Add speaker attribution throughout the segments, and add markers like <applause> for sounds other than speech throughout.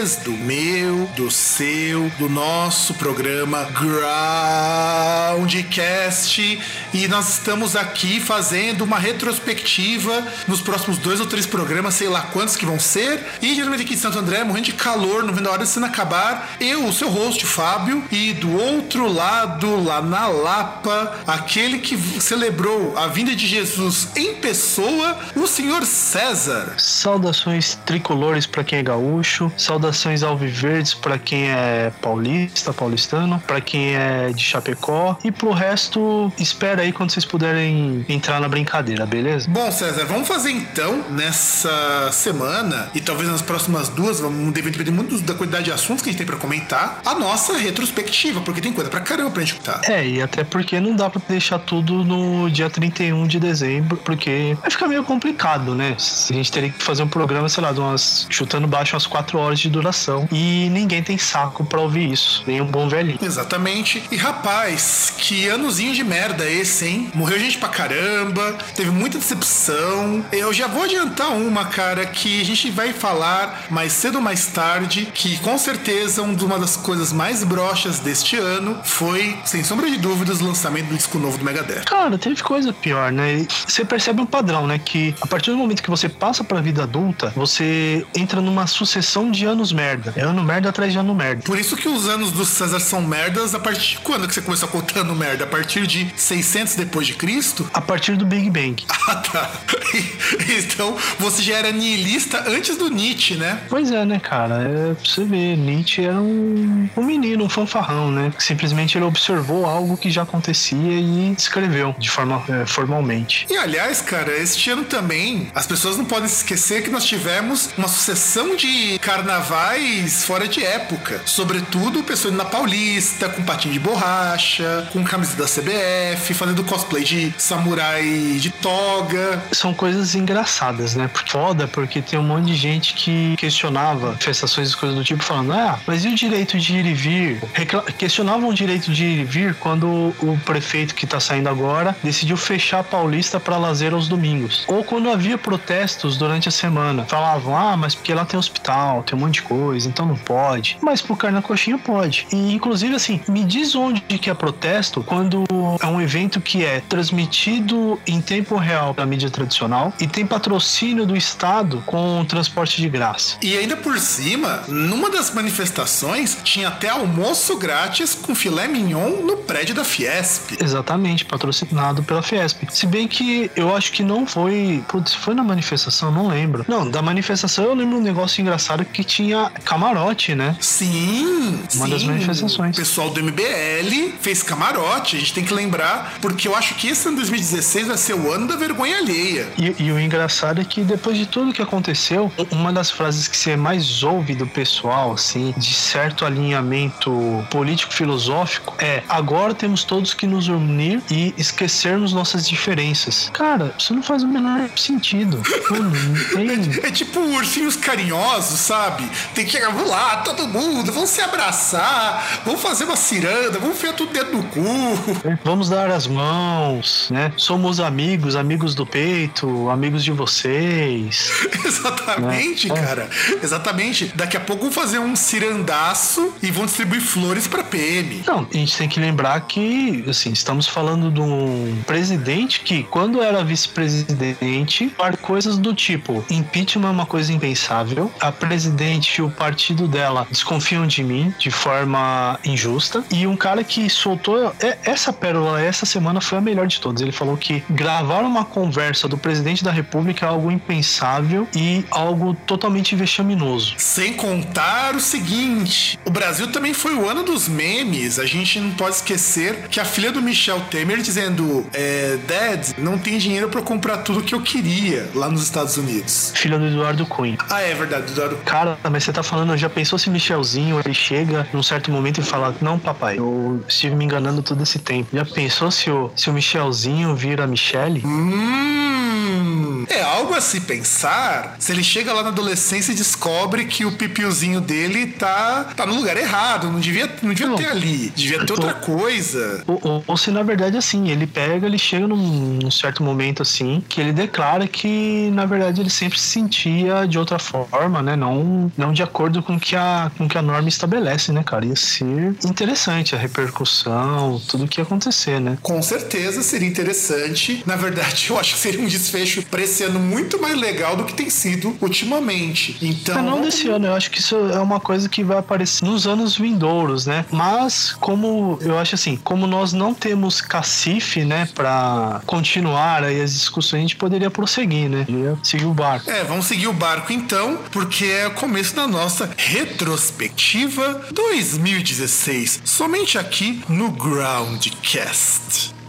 Speaker 1: Do meu, do seu, do nosso programa Groundcast. E nós estamos aqui fazendo uma retrospectiva nos próximos dois ou três programas, sei lá quantos que vão ser. E geralmente aqui em Santo André, morrendo de calor, não vendo a hora de sendo acabar. Eu, o seu host, Fábio, e do outro lado, lá na Lapa, aquele que celebrou a vinda de Jesus em pessoa, o senhor César.
Speaker 2: Saudações tricolores para quem é gaúcho, saudações alviverdes para quem é paulista, paulistano, para quem é de Chapecó e pro resto espera aí quando vocês puderem entrar na brincadeira, beleza?
Speaker 1: Bom, César, vamos fazer então nessa semana e talvez nas próximas duas, vamos depender muito da quantidade de assuntos que a gente tem para comentar, a nossa retrospectiva, porque tem coisa pra caramba pra gente escutar.
Speaker 2: É, e até porque não dá para deixar tudo no dia 31 de dezembro, porque vai ficar meio complicado, né? A gente teria que fazer um programa, sei lá, de umas chutando baixo umas 4 horas de duração e ninguém tem saco para ouvir isso, nem um bom velhinho.
Speaker 1: Exatamente. E rapaz, que anozinho de merda esse, hein? Morreu gente pra caramba, teve muita decepção. Eu já vou adiantar uma, cara, que a gente vai falar mais cedo ou mais tarde, que com certeza uma das coisas mais broxas deste ano foi, sem sombra de dúvidas, o lançamento do disco novo do Megadeth.
Speaker 2: Cara, teve coisa pior, né? Você percebe um padrão, né? Que a partir do momento que você passa pra vida adulta, você entra numa sucessão de anos merda. É ano merda atrás de ano merda.
Speaker 1: Por isso que os anos do César são merdas a partir de quando que você começou ano merda? A partir de 600 depois de Cristo?
Speaker 2: A partir do Big Bang. <laughs>
Speaker 1: Ah, tá. <laughs> Então você já era niilista antes do Nietzsche, né?
Speaker 2: Pois é, né, cara? É pra você ver, Nietzsche era um, um menino, um fanfarrão, né? Simplesmente ele observou algo que já acontecia e escreveu de forma é, formalmente.
Speaker 1: E aliás, cara, este ano também as pessoas não podem se esquecer que nós tivemos uma sucessão de carnavais fora de época. Sobretudo pessoas na Paulista, com patinho de borracha, com camisa da CBF, fazendo cosplay de samurai de toga.
Speaker 2: São coisas engraçadas, né? Foda, porque tem um monte de gente que questionava manifestações e coisas do tipo, falando, ah, mas e o direito de ir e vir? Recla questionavam o direito de ir e vir quando o prefeito que tá saindo agora decidiu fechar a Paulista para lazer aos domingos. Ou quando havia protestos durante a semana. Falavam, ah, mas porque lá tem hospital, tem um monte de coisa, então não pode. Mas pro carne na coxinha pode. E inclusive assim, me diz onde que é protesto quando é um evento que é transmitido em tempo real pela mídia tradicional e tem patrocínio do Estado com transporte de graça.
Speaker 1: E ainda por cima, numa das manifestações, tinha até almoço grátis com filé mignon no prédio da Fiesp.
Speaker 2: Exatamente, patrocinado pela Fiesp. Se bem que eu acho que não foi. Putz, foi na manifestação, não lembro. Não, da manifestação eu lembro um negócio engraçado que tinha camarote, né?
Speaker 1: Sim,
Speaker 2: Uma
Speaker 1: sim.
Speaker 2: das manifestações.
Speaker 1: O pessoal do MBL fez camarote, a gente tem que lembrar, porque eu acho que esse ano 2016 vai ser o ano da vergonha alheia.
Speaker 2: E, e, o engraçado é que depois de tudo que aconteceu, uma das frases que você mais ouve do pessoal, assim, de certo alinhamento político-filosófico, é: agora temos todos que nos unir e esquecermos nossas diferenças. Cara, isso não faz o menor sentido. Mano, não <laughs> tem.
Speaker 1: É tipo ursinhos carinhosos, sabe? Tem que vamos lá, todo todo mundo, vamos se abraçar, vamos fazer uma ciranda, vamos enfiar tudo dentro do cu.
Speaker 2: Vamos dar as mãos, né? Somos amigos, amigos do peito, amigos de vocês. <laughs>
Speaker 1: Exatamente,
Speaker 2: né?
Speaker 1: cara. Exatamente. Daqui a pouco vão fazer um cirandaço e vão distribuir flores pra PM.
Speaker 2: Não, a gente tem que lembrar que, assim, estamos falando de um presidente que, quando era vice-presidente, para coisas do tipo: impeachment é uma coisa impensável, a presidente e o partido dela desconfiam de mim de forma injusta, e um cara que soltou é, essa pérola essa semana foi a melhor de todas. Ele falou que gravar uma conversa do presidente da república é algo impensável e algo totalmente vexaminoso.
Speaker 1: Sem contar o seguinte: o Brasil também foi o ano dos memes. A gente não pode esquecer que a filha do Michel Temer dizendo: é, Dad, não tem dinheiro para comprar tudo que eu queria lá nos Estados Unidos.
Speaker 2: Filha do Eduardo Cunha.
Speaker 1: Ah, é verdade, Eduardo.
Speaker 2: Cara, mas você tá falando, já pensou se Michelzinho ele chega num certo momento e fala: Não, papai, eu estive me enganando todo esse tempo. Já pensou se o, se o Michelzinho vira a Michelle?
Speaker 1: Hum, é algo a se pensar se ele chega lá na adolescência e descobre que o pipiozinho dele tá, tá no lugar errado, não devia, não devia
Speaker 2: Não.
Speaker 1: ter ali, devia ter outra coisa.
Speaker 2: Ou, ou- ou se na verdade assim, ele pega, ele chega num, num certo momento assim, que ele declara que na verdade ele sempre se sentia de outra forma, né? Não, não de acordo com que a, com que a norma estabelece, né, cara? Ia ser interessante a repercussão, tudo que ia acontecer, né?
Speaker 1: Com certeza seria interessante. Na verdade, <laughs> eu acho que seria um desfecho pra esse ano muito mais legal do que tem sido ultimamente. Então.
Speaker 2: Não desse ano, eu acho que isso é uma coisa que vai aparecer nos anos vindouros, né? Mas como eu acho assim, como nós não temos cacife, né, Pra continuar aí as discussões, a gente poderia prosseguir, né? Seguir o barco.
Speaker 1: É, vamos seguir o barco então, porque é o começo da nossa retrospectiva 2016, somente aqui no Groundcast.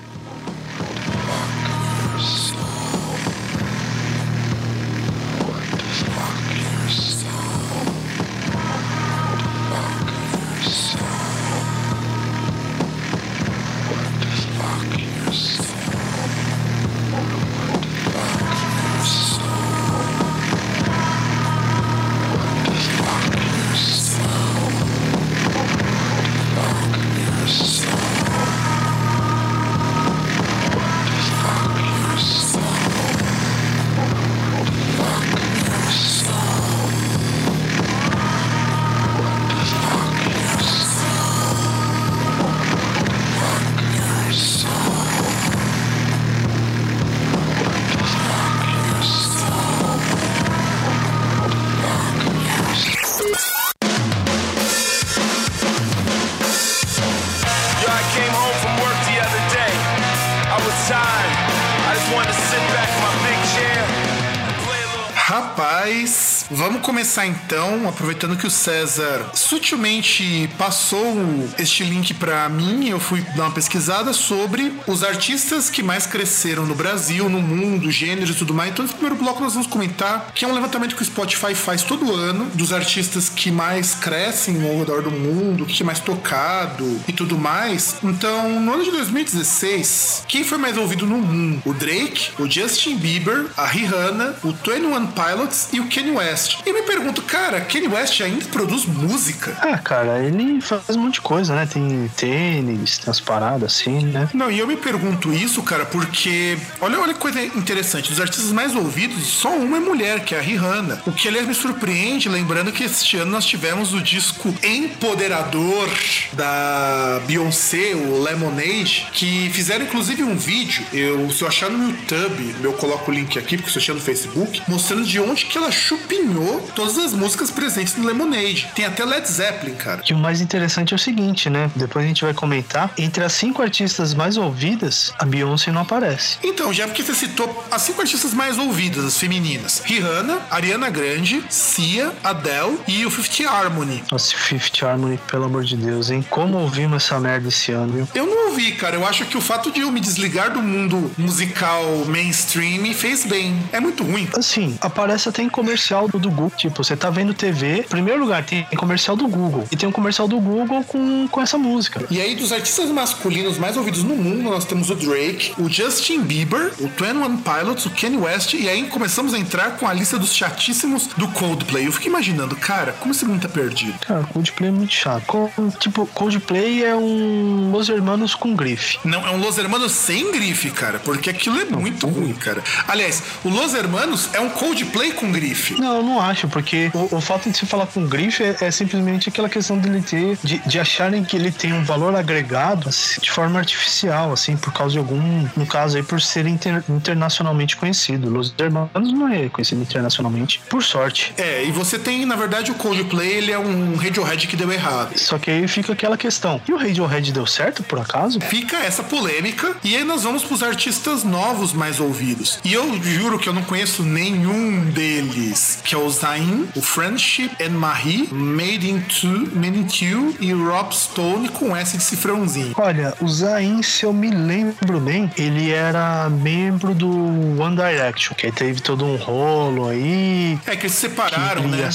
Speaker 1: Começar então, aproveitando que o César sutilmente passou este link pra mim, eu fui dar uma pesquisada sobre os artistas que mais cresceram no Brasil, no mundo, gêneros e tudo mais. Então, nesse primeiro bloco nós vamos comentar que é um levantamento que o Spotify faz todo ano dos artistas que mais crescem ao redor do mundo, que é mais tocado e tudo mais. Então, no ano de 2016, quem foi mais ouvido no mundo? O Drake, o Justin Bieber, a Rihanna, o 21 Pilots e o Kanye West. E me cara, Kanye West ainda produz música?
Speaker 2: É, cara, ele faz um monte de coisa, né? Tem tênis, tem as paradas assim, né?
Speaker 1: Não, e eu me pergunto isso, cara, porque olha, olha que coisa interessante. Dos artistas mais ouvidos, só uma é mulher, que é a Rihanna. O que, aliás, me surpreende, lembrando que este ano nós tivemos o disco empoderador da Beyoncé, o Lemonade, que fizeram inclusive um vídeo. Eu, se eu achar no YouTube, eu coloco o link aqui, porque se eu achar no Facebook, mostrando de onde que ela chupinhou todas as músicas presentes no Lemonade. Tem até Led Zeppelin, cara.
Speaker 2: E o mais interessante é o seguinte, né? Depois a gente vai comentar. Entre as cinco artistas mais ouvidas, a Beyoncé não aparece.
Speaker 1: Então, já porque você citou as cinco artistas mais ouvidas, as femininas: Rihanna, Ariana Grande, Cia, Adele e o Fifth Harmony.
Speaker 2: Nossa, Fifth Harmony, pelo amor de Deus, hein? Como ouvimos essa merda esse ano, viu?
Speaker 1: Eu não ouvi, cara. Eu acho que o fato de eu me desligar do mundo musical mainstream fez bem. É muito ruim.
Speaker 2: Assim, aparece até em comercial do Google. Tipo, você tá vendo TV, em primeiro lugar tem comercial do Google. E tem um comercial do Google com, com essa música.
Speaker 1: E aí, dos artistas masculinos mais ouvidos no mundo, nós temos o Drake, o Justin Bieber, o 21 Pilots, o Kanye West, e aí começamos a entrar com a lista dos chatíssimos do Coldplay. Eu fico imaginando, cara, como esse mundo tá perdido?
Speaker 2: Cara, Coldplay é muito chato. Co- tipo, Coldplay é um Los Hermanos com grife.
Speaker 1: Não, é um Los Hermanos sem grife, cara, porque aquilo é muito ruim, cara. Aliás, o Los Hermanos é um Coldplay com grife.
Speaker 2: Não, eu não acho, porque o, o fato de se falar com grife é, é simplesmente aquela questão dele ter, de, de acharem que ele tem um valor agregado assim, de forma artificial, assim, por causa de algum, no caso aí, por ser inter- internacionalmente conhecido. Los Hermanos não é conhecido internacionalmente, por sorte.
Speaker 1: É, e você tem, na verdade, o Coldplay, ele é um Radiohead que deu errado.
Speaker 2: Só que aí fica aquela questão. E o Radiohead deu certo, por acaso?
Speaker 1: Fica essa polêmica e aí nós vamos pros artistas novos mais ouvidos. E eu juro que eu não conheço nenhum deles, que é o Zayn, o Friendship and Marie, Made in Two, Made in Two e Rob Stone com S de cifrãozinho.
Speaker 2: Olha, o Zayn, se eu me lembro bem, ele era membro do One Direction, que aí teve todo um rolo aí.
Speaker 1: É que eles se separaram, né?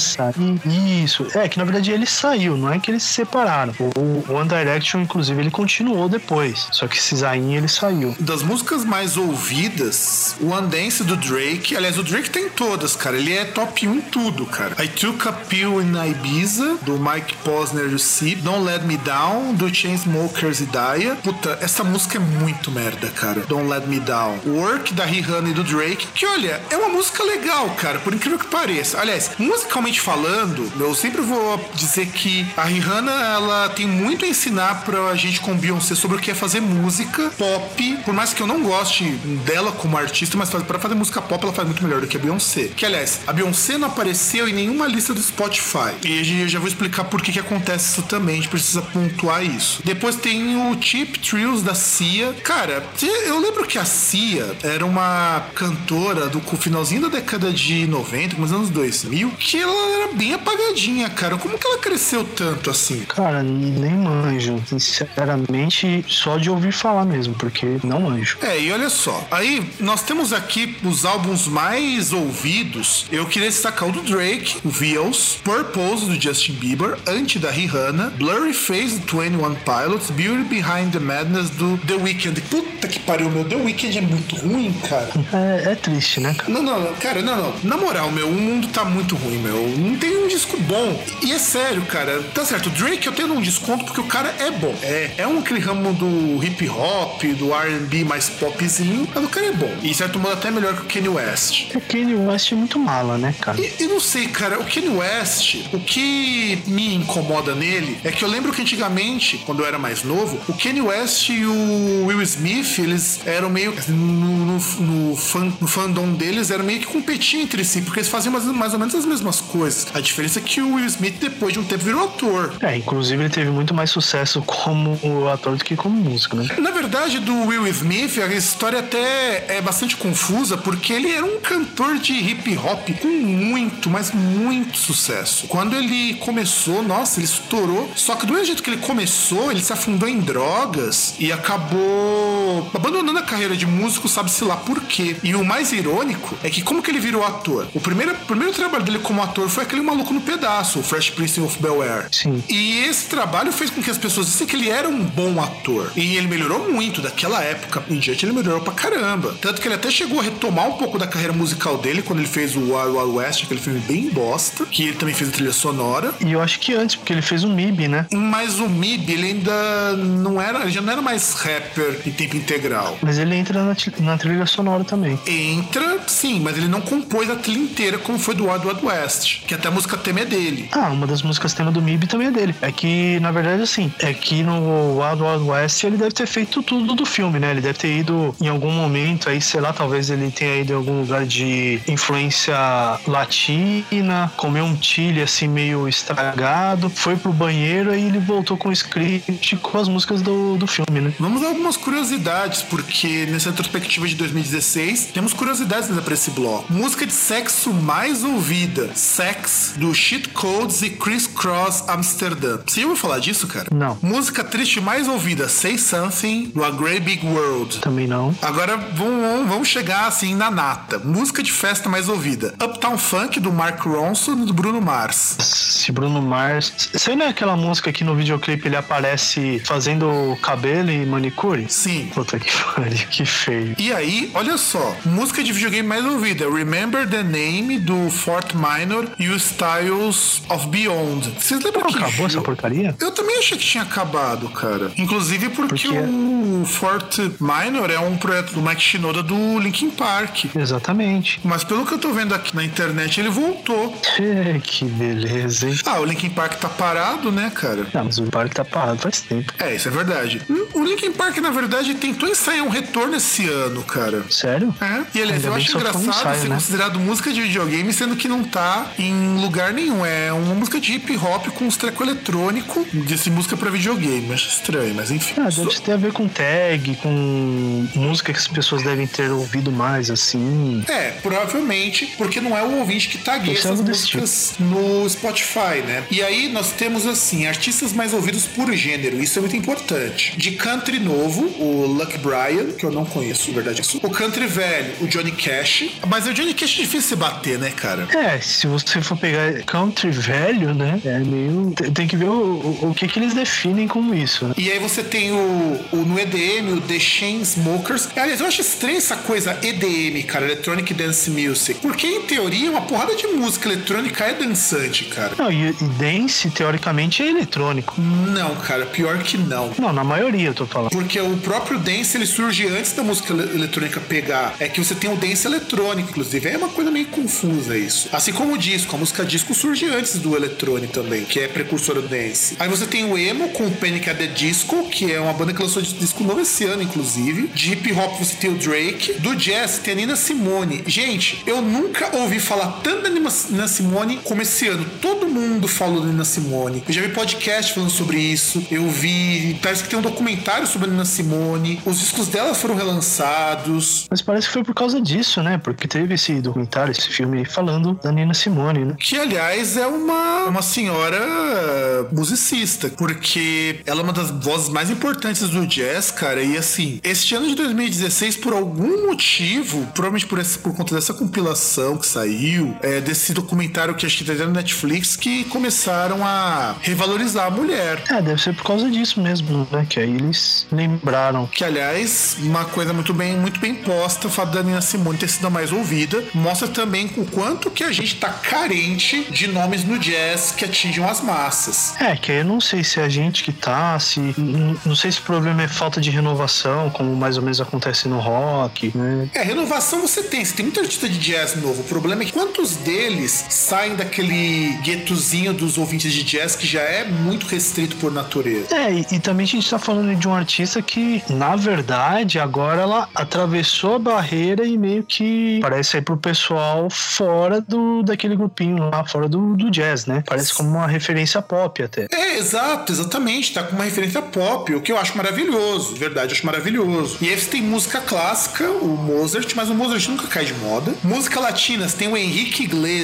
Speaker 2: Isso. É, que na verdade ele saiu, não é que eles se separaram. O One Direction, inclusive, ele continuou depois. Só que esse Zayn, ele saiu.
Speaker 1: Das músicas mais ouvidas, o One Dance do Drake, aliás, o Drake tem todas, cara. Ele é top 1 em tudo, cara. I Took a Pill in Ibiza, do Mike Posner e o C. Don't Let Me Down, do Chainsmokers e Daya. Puta, essa música é muito merda, cara. Don't Let Me Down. Work, da Rihanna e do Drake, que olha, é uma música legal, cara, por incrível que pareça. Aliás, musicalmente falando, eu sempre vou dizer que a Rihanna, ela tem muito a ensinar pra gente com Beyoncé sobre o que é fazer música pop, por mais que eu não goste dela como artista, mas pra fazer música pop ela faz muito melhor do que a Beyoncé. Que aliás, a Beyoncé não apareceu em nenhuma lista do Spotify. E a gente- eu já vou explicar por que, que acontece isso também, a gente precisa pontuar isso. Depois tem o Cheap Thrills da Cia. Cara, eu lembro que a Cia era uma cantora do finalzinho da década de 90, nos anos 2000, que ela era bem apagadinha, cara. Como que ela cresceu tanto assim?
Speaker 2: Cara, nem manjo. Sinceramente, só de ouvir falar mesmo, porque não manjo.
Speaker 1: É, e olha só, aí nós temos aqui os álbuns mais ouvidos. Eu queria destacar o do Drake, o Viols, Purpose do Justin Bieber, Anti da Rihanna, Blurry Face do 21 Pilots, Beauty Behind the Madness do The Weeknd. Puta que pariu, meu, The Weeknd é muito ruim, cara.
Speaker 2: É, é triste, né, cara?
Speaker 1: Não, não, não, cara, não, não. Na moral, meu, o mundo tá muito ruim, meu. Não tem um disco bom. E é sério, cara. Tá certo, o Drake eu tenho um desconto porque o cara é bom. É, é um aquele ramo do hip hop, do RB mais popzinho, mas o cara é bom. E certo modo até melhor que o Kanye West.
Speaker 2: O Kanye West é muito mala, né, cara?
Speaker 1: E eu não sei, cara, o Kanye West, o que me incomoda nele é que eu lembro que antigamente, quando eu era mais novo, o Kanye West e o Will Smith, eles eram meio. No, no, no, fan, no fandom deles, eram meio que competiam entre si, porque eles faziam mais, mais ou menos as mesmas coisas. A diferença é que o Will Smith, depois de um tempo, virou ator.
Speaker 2: É, inclusive ele teve muito mais sucesso como ator do que como músico, né?
Speaker 1: Na verdade, do Will Smith, a história até é bastante confusa, porque ele era um cantor de hip hop com muito, mas muito sucesso. Quando ele começou, nossa, ele estourou. Só que do mesmo jeito que ele começou, ele se afundou em drogas e acabou abandonando a carreira de músico, sabe-se lá por quê. E o mais irônico é que como que ele virou ator? O primeiro, o primeiro trabalho dele como ator foi aquele maluco no pedaço, o Fresh Prince of Bel-Air.
Speaker 2: Sim.
Speaker 1: E esse trabalho fez com que as pessoas dissem que ele era um bom ator. E ele melhorou muito daquela época em diante, ele melhorou pra caramba. Tanto que ele até chegou a retomar um pouco da carreira musical dele quando ele fez o Wild Wild West, aquele filme bem bosta, que ele também fez a trilha sonora.
Speaker 2: E eu acho que antes, porque ele fez um MIB, né?
Speaker 1: Mas o MIB, ele ainda não era, ele já não era mais rapper em tempo integral.
Speaker 2: Mas ele entra na, na trilha sonora também.
Speaker 1: Entra, sim, mas ele não compôs a trilha inteira como foi do Wild Wild West, que até a música tema é dele.
Speaker 2: Ah, uma das músicas tema do MIB também é dele. É que, na verdade, assim, é que no Wild Wild West ele deve ter feito tudo do filme, né? Ele deve ter ido em algum momento aí, sei lá, talvez ele tenha ido em algum lugar de influência latina, comeu um chile assim meio estragado, foi pro banheiro e ele voltou com o script com as músicas do, do filme, né?
Speaker 1: Vamos a algumas curiosidades, porque nessa retrospectiva de 2016 temos curiosidades para esse bloco. Música de sexo mais ouvida: Sex, do Shit Codes e Criss Cross Amsterdã. Você ouviu falar disso, cara?
Speaker 2: Não.
Speaker 1: Música triste mais ouvida: Say Something, do A Great Big World.
Speaker 2: Também não.
Speaker 1: Agora vamos, vamos chegar assim na nata. Música de festa mais ouvida: Uptown Funk do Mark Ronson e do Bruno Mars.
Speaker 2: Se Bruno Mars. Você não é aquela música que no videoclipe ele aparece fazendo cabelo e manicure?
Speaker 1: Sim.
Speaker 2: Puta que <laughs> pariu, que feio.
Speaker 1: E aí, olha só, música de videogame mais ouvida: Remember the Name do Fort Minor e o Styles of Beyond. Vocês lembram
Speaker 2: Não
Speaker 1: que.
Speaker 2: acabou essa porcaria?
Speaker 1: Eu também achei que tinha acabado, cara. Inclusive porque
Speaker 2: Por quê?
Speaker 1: o Fort Minor é um projeto do Mike Shinoda do Linkin Park.
Speaker 2: Exatamente.
Speaker 1: Mas pelo que eu tô vendo aqui na internet, ele voltou.
Speaker 2: É, que beleza, hein?
Speaker 1: Ah, o Linkin Park tá parado, né, cara?
Speaker 2: Não, mas o parque tá parado faz tempo.
Speaker 1: É, isso é verdade. O Linkin Park, na verdade, tentou ensaiar um retorno esse ano, cara.
Speaker 2: Sério?
Speaker 1: É, e aliás,
Speaker 2: Ainda
Speaker 1: eu acho
Speaker 2: só foi um
Speaker 1: engraçado
Speaker 2: ensaio,
Speaker 1: ser
Speaker 2: né?
Speaker 1: considerado música de videogame, sendo que não tá em lugar nenhum. É uma música de hip hop com uns treco eletrônico, disse música pra videogame. Acho estranho, mas enfim.
Speaker 2: Ah, deve ter a ver com tag, com música que as pessoas devem ter ouvido mais, assim.
Speaker 1: É, provavelmente, porque não é o ouvinte que tagueia
Speaker 2: ser
Speaker 1: essas músicas no Spotify, né? E aí nós temos, assim, artistas mais ouvidos por gênero, isso é muito importante. De country novo, o Luck Bryan, que eu não conheço, na verdade. O country velho, o Johnny Cash. Mas o Johnny Cash é difícil se bater, né, cara?
Speaker 2: É, se você for pegar country velho, né? É meio. Tem, que ver o, o, o que, que eles definem como isso, né?
Speaker 1: E aí você tem o, o no EDM, o The Chainsmokers. Aliás, eu acho estranho essa coisa EDM, cara, Electronic Dance Music. Porque, em teoria, uma porrada de música eletrônica é dançante, cara.
Speaker 2: Não, e, e dance, teoricamente, é eletrônico.
Speaker 1: Não, cara, pior que não.
Speaker 2: Não, na maioria eu tô falando.
Speaker 1: Porque o próprio dance ele surge antes da música ele- eletrônica pegar. É que você tem o dance eletrônico, inclusive. É uma coisa meio confusa isso. Assim como o disco. A música disco surge antes do eletrônico também, que é precursor do dance. Aí você tem o emo com o Panic! at the Disco, que é uma banda que lançou disco novo esse ano, inclusive. De hip hop você tem o Drake. Do jazz tem a Nina Simone. Gente, eu nunca ouvi falar tanto da Nina Simone como esse ano. Todo mundo falou da Nina Simone. Eu já vi podcast falando sobre isso. Eu vi. Parece que tem um documentário sobre a Nina Simone. Os discos dela foram relançados.
Speaker 2: Mas parece que foi por causa disso, né? Porque teve esse documentário, esse filme falando da Nina Simone, né?
Speaker 1: Que, aliás, é uma, uma senhora musicista, porque ela é uma das vozes mais importantes do jazz, cara. E assim, este ano de 2016, por algum motivo, provavelmente por, esse, por conta dessa compilação que saiu, é, desse documentário que acho que tá no Netflix, que começaram a revalorizar a mulher.
Speaker 2: É, deve ser por causa disso mesmo, né? Que aí eles lembraram.
Speaker 1: Que, aliás, uma coisa muito bem, muito bem posta, o fato da Nina Simone ter sido a mais ouvida, mostra também o quanto que a gente tá carente de nomes no jazz que atinjam as massas.
Speaker 2: É, que aí eu não sei se é a gente que tá, se. Não sei se o problema é falta de renovação, como mais ou menos acontece no rock, né?
Speaker 1: É, renovação você tem, você tem muita artista de jazz novo. O problema é que quantos deles saem daquele guetozinho dos ouvintes de jazz que já é muito restrito por natureza.
Speaker 2: É, e, e também a gente tá falando de um artista que, na verdade, agora ela atravessou a barreira e meio que parece aí pro pessoal fora do daquele grupinho lá, fora do, do jazz, né? Parece como uma referência pop até.
Speaker 1: É, exato, exatamente. Tá com uma referência pop, o que eu acho maravilhoso. Verdade, acho maravilhoso. E aí você tem música clássica, o Mozart, mas o Mozart nunca cai de moda. Música latina, você tem o Henrique Iglesias.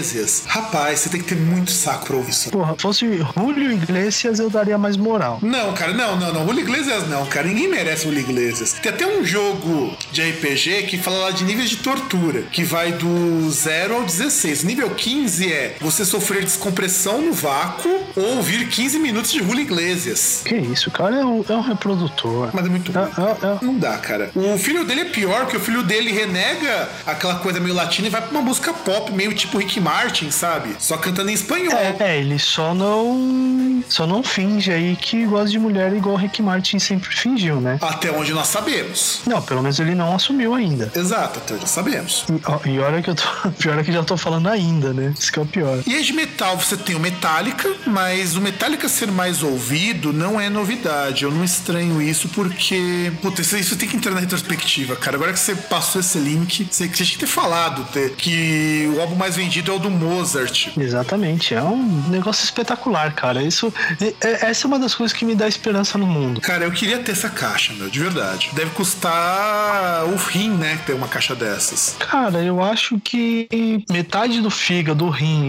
Speaker 1: Rapaz, você tem que ter muito saco pra ouvir isso.
Speaker 2: Porra, fosse Julio Iglesias, eu daria mais moral.
Speaker 1: Não, cara, não, não, não. Julio Iglesias não, cara. Ninguém merece Julio Iglesias. Tem até um jogo de RPG que fala lá de níveis de tortura, que vai do 0 ao 16. O nível 15 é você sofrer descompressão no vácuo ou ouvir 15 minutos de Julio Iglesias.
Speaker 2: Que isso, o cara é um, é um reprodutor.
Speaker 1: Mas é muito
Speaker 2: É,
Speaker 1: ruim.
Speaker 2: é, é.
Speaker 1: Não dá, cara. O filho dele é pior, porque o filho dele renega aquela coisa meio latina e vai pra uma música pop, meio tipo Rick Martin, sabe? Só cantando em espanhol.
Speaker 2: É, é, ele só não. Só não finge aí que gosta de mulher igual o Rick Martin sempre fingiu, né?
Speaker 1: Até onde nós sabemos.
Speaker 2: Não, pelo menos ele não assumiu ainda.
Speaker 1: Exato, até onde sabemos.
Speaker 2: E, e olha que eu tô. <laughs> Pior é que já tô falando ainda, né? Isso que é o pior.
Speaker 1: E aí de metal você tem o Metallica, mas o Metallica ser mais ouvido não é novidade. Eu não estranho isso porque. Puta, isso, isso tem que entrar na retrospectiva, cara. Agora que você passou esse link, você você tinha que ter falado ter, que o álbum mais vendido o do Mozart.
Speaker 2: Exatamente, é um negócio espetacular, cara. Isso, é- essa é uma das coisas que me dá esperança no mundo.
Speaker 1: Cara, eu queria ter essa caixa, meu, de verdade. Deve custar o rim, né? Ter uma caixa dessas.
Speaker 2: Cara, eu acho que metade do fígado, do rim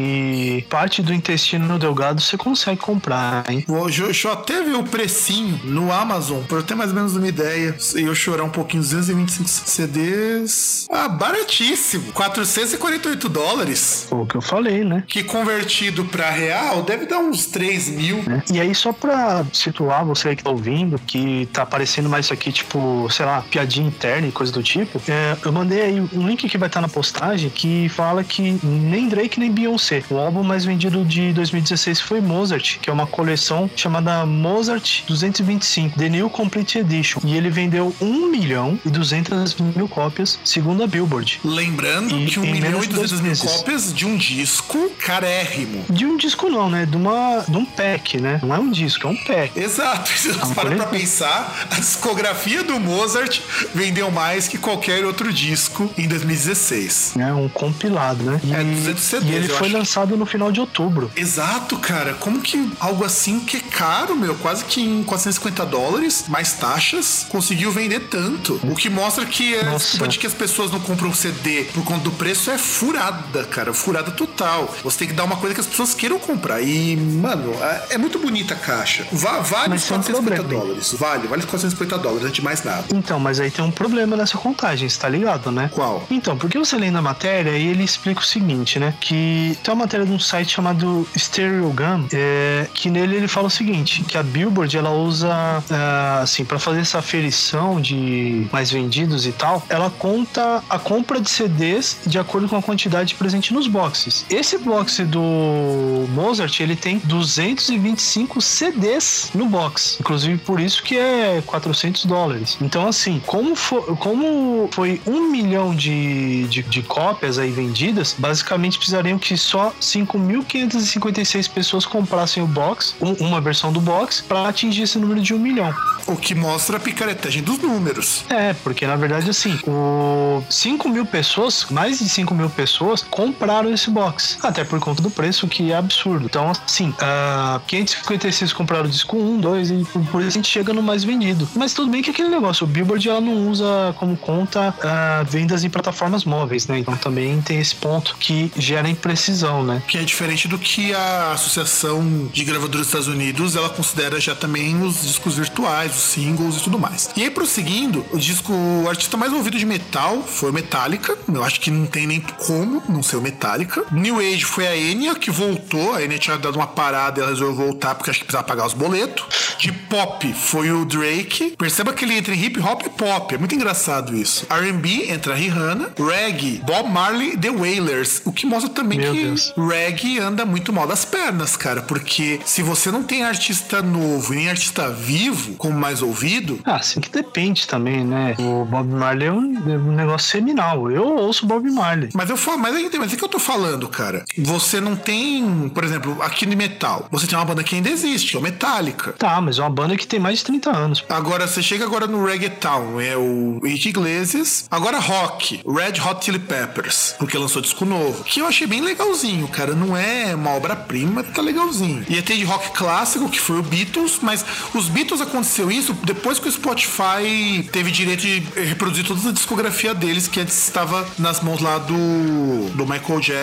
Speaker 2: e parte do intestino delgado você consegue comprar, hein?
Speaker 1: Eu até ver o precinho no Amazon, pra eu ter mais ou menos uma ideia. E eu chorar um pouquinho, 225 CDs. Ah, baratíssimo. 448 dólares.
Speaker 2: Foi o que eu falei, né?
Speaker 1: Que convertido para real deve dar uns 3 mil.
Speaker 2: né? E aí, só pra situar você aí que tá ouvindo, que tá aparecendo mais isso aqui, tipo, sei lá, piadinha interna e coisa do tipo, é, eu mandei aí um link que vai estar na postagem que fala que nem Drake nem Beyoncé. O álbum mais vendido de 2016 foi Mozart, que é uma coleção chamada Mozart 225, The New Complete Edition. E ele vendeu 1 milhão e 200 mil cópias, segundo a Billboard.
Speaker 1: Lembrando
Speaker 2: E
Speaker 1: que 1
Speaker 2: em
Speaker 1: milhão e
Speaker 2: de dois
Speaker 1: 200 mil cópias de um disco carérrimo.
Speaker 2: De um disco não, né? De, uma, de um pack, né? Não é um disco, é um pack.
Speaker 1: Exato. <laughs> Se você
Speaker 2: uma
Speaker 1: para pra pensar, a discografia do Mozart vendeu mais que qualquer outro disco em 2016.
Speaker 2: né? Um compilado, né? E,
Speaker 1: É, 200 CDs,
Speaker 2: e ele foi
Speaker 1: acho.
Speaker 2: lançado no final de outubro.
Speaker 1: Exato, cara. Como que algo assim que é caro, meu, quase que em 450 dólares, mais taxas, conseguiu vender tanto? O que mostra que desculpa de que as pessoas não compram CD por conta do preço é furada, cara. Furada total. Você tem que dar uma coisa que as pessoas queiram comprar. E, mano, é- é muito bonita a caixa. Va- vale
Speaker 2: Mas
Speaker 1: os
Speaker 2: tem um
Speaker 1: 450
Speaker 2: problema.
Speaker 1: dólares. Vale, vale os 450 dólares, antes de mais nada.
Speaker 2: Então, mas aí tem um problema nessa contagem, você tá ligado, né?
Speaker 1: Qual?
Speaker 2: Então, porque você lendo a matéria e ele explica o seguinte, né? Que tem uma matéria de um site chamado Stereogum, é, que nele ele fala o seguinte, que a Billboard ela usa, é, assim, para fazer essa aferição de mais vendidos e tal, ela conta a compra de CDs de acordo com a quantidade presente nos boxes. Esse box do Mozart, ele tem 225 CDs no box, inclusive por isso que é 400 dólares. Então, assim, como, fo- como foi um milhão de, de, de cópias aí vendidas, basicamente precisariam que só 5.556 pessoas comprassem o box, um- uma versão do box, para atingir esse número de um milhão.
Speaker 1: O que mostra a picaretagem dos números.
Speaker 2: É, porque na verdade, assim, o 5 mil pessoas, mais de 5 mil pessoas, compraram esse box. Até por conta do preço, que é absurdo. Então, assim, ah, 556 compraram o disco 1, 2, e por, isso a gente chega no mais vendido. Mas tudo bem que aquele negócio, o Billboard ela não usa como conta ah, vendas em plataformas móveis, né? Então também tem esse ponto que gera imprecisão, né?
Speaker 1: Que é diferente do que a Associação de Gravadoras dos Estados Unidos, ela considera já também os discos virtuais, os singles e tudo mais. E aí, prosseguindo, o disco, o artista mais ouvido de metal foi Metallica. Eu acho que não tem nem como não ser o Metallica. New Age foi a Enya, que voltou. A Enya tinha dado uma parada e ela resolveu voltar porque acho que precisava pagar os boletos. De pop foi o Drake. Perceba que ele entra em hip hop e pop. É muito engraçado isso. R&B entra a Rihanna. Reggae, Bob Marley, The Wailers. O que mostra também
Speaker 2: Meu
Speaker 1: que
Speaker 2: Deus.
Speaker 1: reggae anda muito mal das pernas, cara. Porque se você não tem artista novo e nem artista vivo como mais ouvido,
Speaker 2: Ah, assim que depende também, né? O Bob Marley é um, é um negócio seminal. Eu ouço Bob Marley.
Speaker 1: Mas eu falo, mas mas é que eu tô falando, cara. Você não tem, por exemplo, aqui no metal, você tem uma banda que ainda existe, que é o Metallica.
Speaker 2: Tá, mas é uma banda que tem mais de 30 anos.
Speaker 1: Agora, você chega agora no Reggaeton, é o Henrique Iglesias. Agora rock, Red Hot Chili Peppers, porque lançou disco novo. Que eu achei bem legalzinho, cara. Não é uma obra-prima, tá legalzinho. E tem de rock clássico, que foi o Beatles, mas os Beatles aconteceu isso depois que o Spotify teve direito de reproduzir toda a discografia deles, que antes estava nas mãos lá do, do Michael Jackson,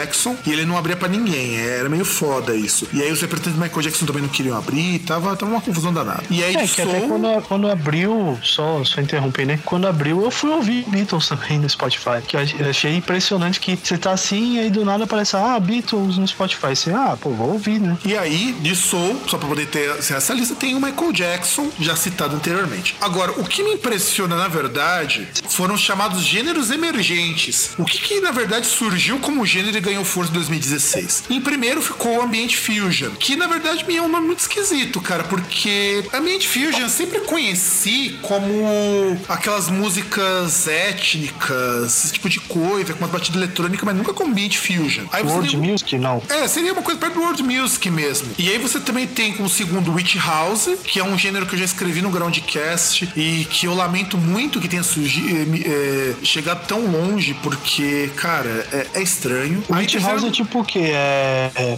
Speaker 1: e ele não abria pra ninguém. Era meio foda isso. E aí os representantes do Michael Jackson também não queriam abrir, tava, tava uma confusão danada. E aí
Speaker 2: É, que até
Speaker 1: Soul-
Speaker 2: quando, quando abriu, só, só interromper, né? Quando abriu, eu fui ouvir Beatles também no Spotify. Que eu ach- eu achei impressionante que você tá assim e aí do nada aparece, ah, Beatles no Spotify. Você, ah, pô, vou ouvir, né?
Speaker 1: E aí, de Soul, só pra poder ter essa lista, tem o Michael Jackson, já citado anteriormente. Agora, o que me impressiona, na verdade, foram os chamados gêneros emergentes. O que, que na verdade, surgiu como gênero ganhou força em 2016? Em primeiro ficou o Ambient Fusion, que, na verdade, me é um nome muito esquisito, cara, porque Ambient Fusion eu sempre conheci como aquelas músicas étnicas, esse tipo de coisa, com uma batida eletrônica, mas nunca como Ambient Fusion. Aí
Speaker 2: World
Speaker 1: tem-
Speaker 2: Music, não.
Speaker 1: é, seria uma coisa perto do World Music mesmo. E aí você também tem como segundo Witch House, que é um gênero que eu já escrevi no Groundcast e que eu lamento muito que tenha surgido, é, chegado tão longe, porque, cara, é, é estranho.
Speaker 2: Witch
Speaker 1: terceiro-
Speaker 2: House é tipo o quê? É, é,